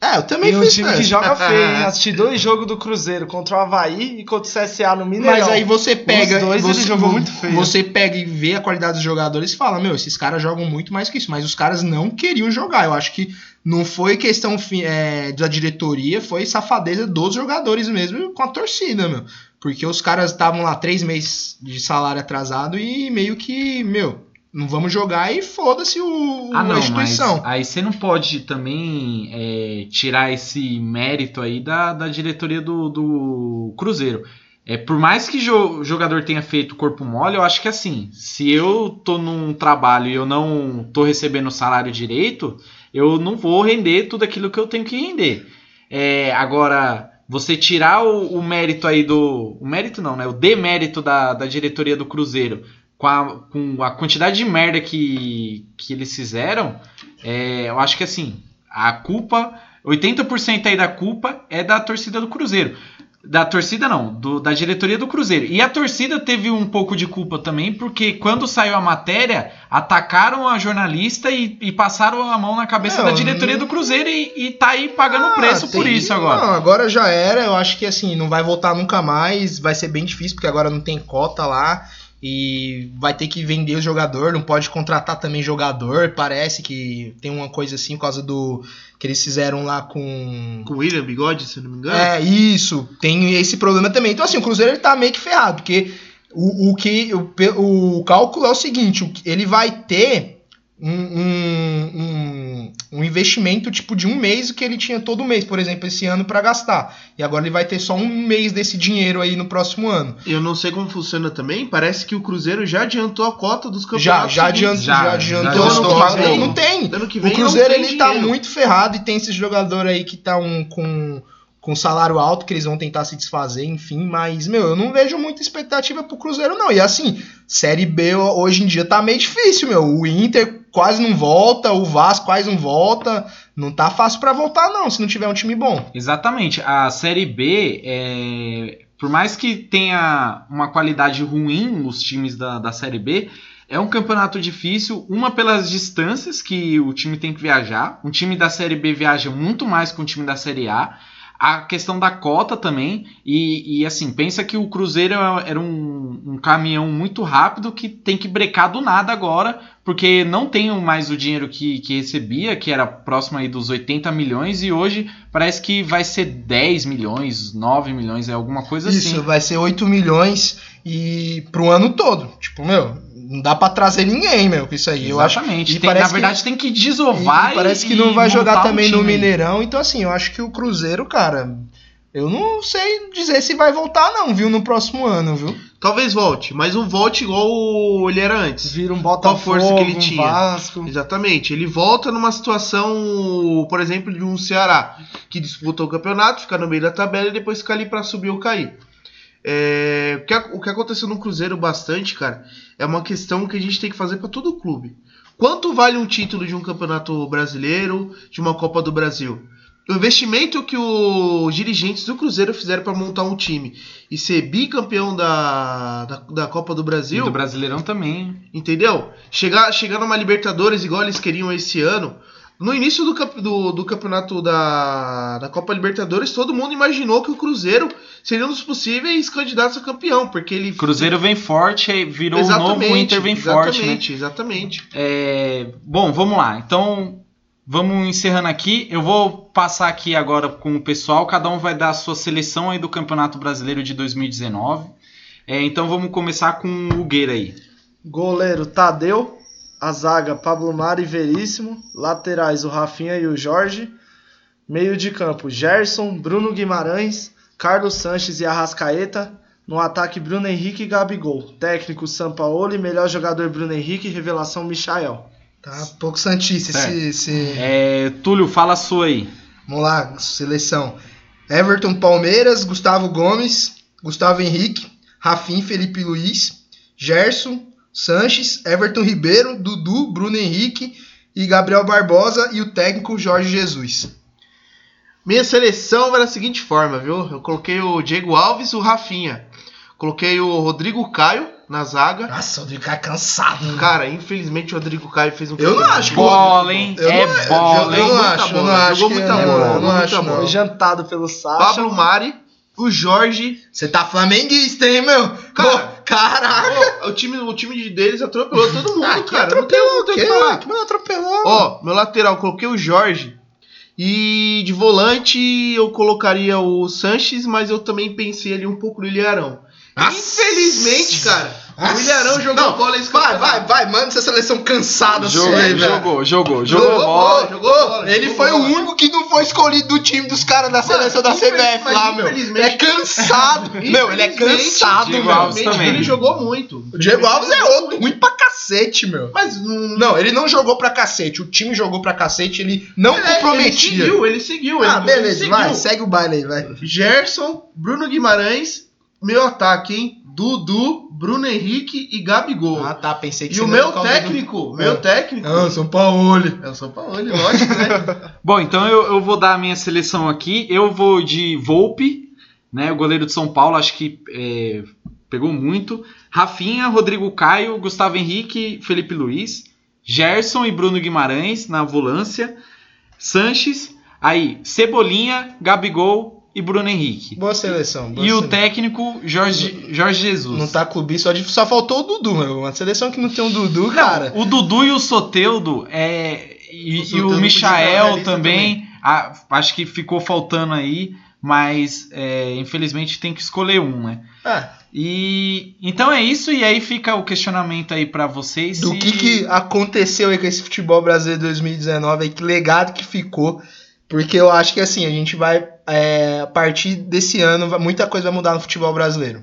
É, eu também E um fiz time essa. que joga feio, hein? Assisti dois jogos do Cruzeiro contra o Havaí e contra o CSA no Mineirão. Mas aí você pega. Os dois você, ele jogou muito feio. Você pega e vê a qualidade dos jogadores e fala: Meu, esses caras jogam muito mais que isso. Mas os caras não queriam jogar. Eu acho que não foi questão é, da diretoria, foi safadeza dos jogadores mesmo com a torcida, meu. Porque os caras estavam lá três meses de salário atrasado e meio que, meu, não vamos jogar e foda-se o, Ah, a não, mas instituição. aí você não pode também é, tirar esse mérito aí da, da diretoria do, do Cruzeiro. É, por mais que o jogador tenha feito corpo mole, eu acho que assim, se eu tô num trabalho e eu não tô recebendo o salário direito, eu não vou render tudo aquilo que eu tenho que render. É, agora, você tirar o, o mérito aí do. O mérito não, né? O demérito da, da diretoria do Cruzeiro com a, com a quantidade de merda que, que eles fizeram, é, eu acho que assim, a culpa, 80% aí da culpa é da torcida do Cruzeiro. Da torcida não, do- da diretoria do Cruzeiro. E a torcida teve um pouco de culpa também, porque quando saiu a matéria, atacaram a jornalista e, e passaram a mão na cabeça Não, da diretoria do Cruzeiro e, e tá aí pagando Ah, preço por tem- isso agora. Não, agora já era. Eu acho que assim, não vai voltar nunca mais. Vai ser bem difícil, porque agora não tem cota lá. E vai ter que vender o jogador, não pode contratar também jogador. Parece que tem uma coisa assim por causa do que eles fizeram lá com. Com o William Bigode, se não me engano. É, isso, tem esse problema também. Então, assim, o Cruzeiro ele tá meio que ferrado, porque o, o que o, o cálculo é o seguinte: ele vai ter um, um, um, um investimento tipo de um mês que ele tinha todo mês, por exemplo, esse ano para gastar. E agora ele vai ter só um mês desse dinheiro aí no próximo ano. Eu não sei como funciona também. Parece que o Cruzeiro já adiantou a cota dos Já, campeonatos. já, seguintes. adiantou, Já, já, já adiantou. vem- não tem. Ano que O Cruzeiro não tem ele tá dinheiro. muito ferrado e tem esses jogadores aí que tá um, com, com salário alto que eles vão tentar se desfazer, enfim, mas, meu, eu não vejo muita expectativa pro Cruzeiro, não. E assim, Série B hoje em dia tá meio difícil, meu. O Inter quase não volta, o Vasco quase não volta. Não tá fácil pra voltar, não, se não tiver um time bom. Exatamente. A Série B, é, por mais que tenha uma qualidade ruim os times da, da Série B, é um campeonato difícil. Uma pelas distâncias que o time tem que viajar. Um time da Série B viaja muito mais que um time da Série A. A questão da cota também. E, e, assim, pensa que o Cruzeiro era um, um caminhão muito rápido que tem que brecar do nada agora, porque não tem mais o dinheiro que, que recebia, que era próximo aí dos 80 milhões, e hoje parece que vai ser 10 milhões, 9 milhões, é alguma coisa Isso, assim. vai ser 8 milhões e pro ano todo. Tipo, meu, não dá pra trazer ninguém, meu, com isso aí. Eu acho Exatamente. e Tem- na que- verdade, tem que desovar E parece que e não vai jogar montar um também no. Mineirão. Então, assim, eu acho que o Cruzeiro, cara, eu não sei dizer se vai voltar, não, viu, no próximo ano, viu? Talvez volte, mas não volte igual ele era antes. Vira um Qual Botafogo, força que ele um tinha? Vasco. Exatamente. Ele volta numa situação, por exemplo, de um Ceará que disputa o campeonato, fica no meio da tabela e depois fica ali pra subir ou cair. É, o, que, aconteceu no Cruzeiro bastante, cara, é uma questão que a gente tem que fazer pra todo clube. Quanto vale um título de um campeonato brasileiro, de uma Copa do Brasil? O investimento que os dirigentes do Cruzeiro fizeram pra montar um time e ser bicampeão da, da, da Copa do E Brasil. do Brasileirão também. Entendeu? Chegar, chegar numa Libertadores igual eles queriam esse ano. No início do, do, do campeonato da, da Copa Libertadores, todo mundo imaginou que o Cruzeiro seria um dos possíveis candidatos a campeão, porque ele. Cruzeiro vem forte, virou o novo o Inter vem forte, né? Exatamente, exatamente. É, bom, vamos lá. Então, vamos encerrando aqui. Eu vou passar aqui agora com o pessoal. Cada um vai dar a sua seleção aí do Campeonato Brasileiro de 2019. É, então, vamos começar com o Hugueira aí. Goleiro Tadeu. A zaga Pablo Mari e Veríssimo. Laterais o Rafinha e o Jorge. Meio de campo Gerson, Bruno Guimarães, Carlos Sanches e Arrascaeta. No ataque Bruno Henrique e Gabigol. Técnico Sampaoli, melhor jogador Bruno Henrique, revelação Michael. Tá pouco santíssimo Certo. esse, esse- É, Túlio, fala a sua aí. Vamos lá, seleção. Everton Palmeiras, Gustavo Gomes, Gustavo Henrique, Rafim Felipe Luiz, Gerson, Sanches, Everton Ribeiro, Dudu, Bruno Henrique e Gabriel Barbosa e o técnico Jorge Jesus. Minha seleção vai da seguinte forma, viu? Eu coloquei o Diego Alves, o Rafinha. Coloquei o Rodrigo Caio, na zaga. Nossa, o Rodrigo Caio é cansado, né? Cara, infelizmente o Rodrigo Caio fez um Eu não acho. Bola, hein? Eu é não- bola, eu hein? não Muita acho, eu bola, não acho jogou muita é, bola, eu não jogou acho, muita não. Foi jantado pelo Sacha. Pablo Mari, o Jorge. Você tá flamenguista, hein, meu? Cara, Pô, caraca. Ô, o, time, o time deles atropelou todo mundo, Ah, cara. Não tem, atropelou não tem o que falar. Que atropelou? Ó, meu lateral, coloquei o Jorge. E de volante eu colocaria o Sanches, mas eu também pensei ali um pouco no Ilharão. Infelizmente, cara, Nossa. o Ilharão jogou Não, bola esse Vai, vai, vai, manda essa seleção cansada Jogou, sua aí, velho. jogou, jogou, jogou Jogou bola. bola, jogou bola, Ele jogou foi bola. o único que não foi escolhido do time dos caras da seleção da infeliz- CBF lá, meu. infelizmente- Ele é cansado. meu, ele é cansado, Diego meu. Alves Infelizmente, também. Ele jogou muito. O Diego Alves é outro, ruim pra cacete, meu. Mas não. Não, ele não jogou pra cacete. O time jogou pra cacete, ele não É, Ele comprometia. seguiu, ele seguiu. ah, ele, beleza, ele seguiu. vai, segue o baile aí, vai. Gerson, Bruno Guimarães, meu ataque, hein? Dudu, Bruno Henrique e Gabigol. Ah, tá, pensei que e você o meu o técnico, É. meu técnico. Dudu. Ah, São Paulo. É o São Paulo, lógico, né? Bom, então eu, eu vou dar a minha seleção aqui. Eu vou de Volpe, né? O goleiro de São Paulo, acho que é, pegou muito. Rafinha, Rodrigo Caio, Gustavo Henrique, Felipe Luiz, Gerson e Bruno Guimarães na volância, Sanches, aí Cebolinha, Gabigol e Bruno Henrique. Boa seleção. boa E o seleção. técnico Jorge, Jorge Jesus. Não tá clube, só, só faltou o Dudu, meu. Uma seleção que não tem um Dudu, Não, cara. o Dudu e o Soteudo é, e, O e o Michael lista também, a- acho que ficou faltando aí, mas é, infelizmente tem que escolher um, né? Ah, E então é isso e aí fica o questionamento aí pra vocês. do se- que, que aconteceu aí com esse futebol brasileiro 2019 aí, que legado que ficou. Porque eu acho que assim, a gente vai. É, a partir desse ano, muita coisa vai mudar no futebol brasileiro.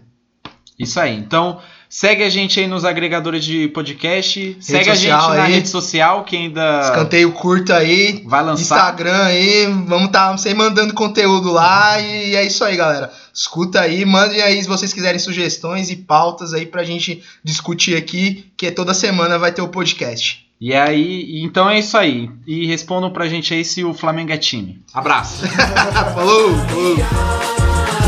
Isso aí. Então segue a gente aí nos agregadores de podcast, segue a gente social na aí. rede social que ainda Escanteio curto aí. vai lançar. Instagram aí, vamos tá sempre mandando conteúdo lá e é isso aí, galera. Escuta aí, mandem aí se vocês quiserem sugestões e pautas aí pra gente discutir aqui, que toda semana vai ter o podcast. E aí, então é isso aí. E respondam pra gente aí se o Flamengo é time. Abraço. Falou! falou.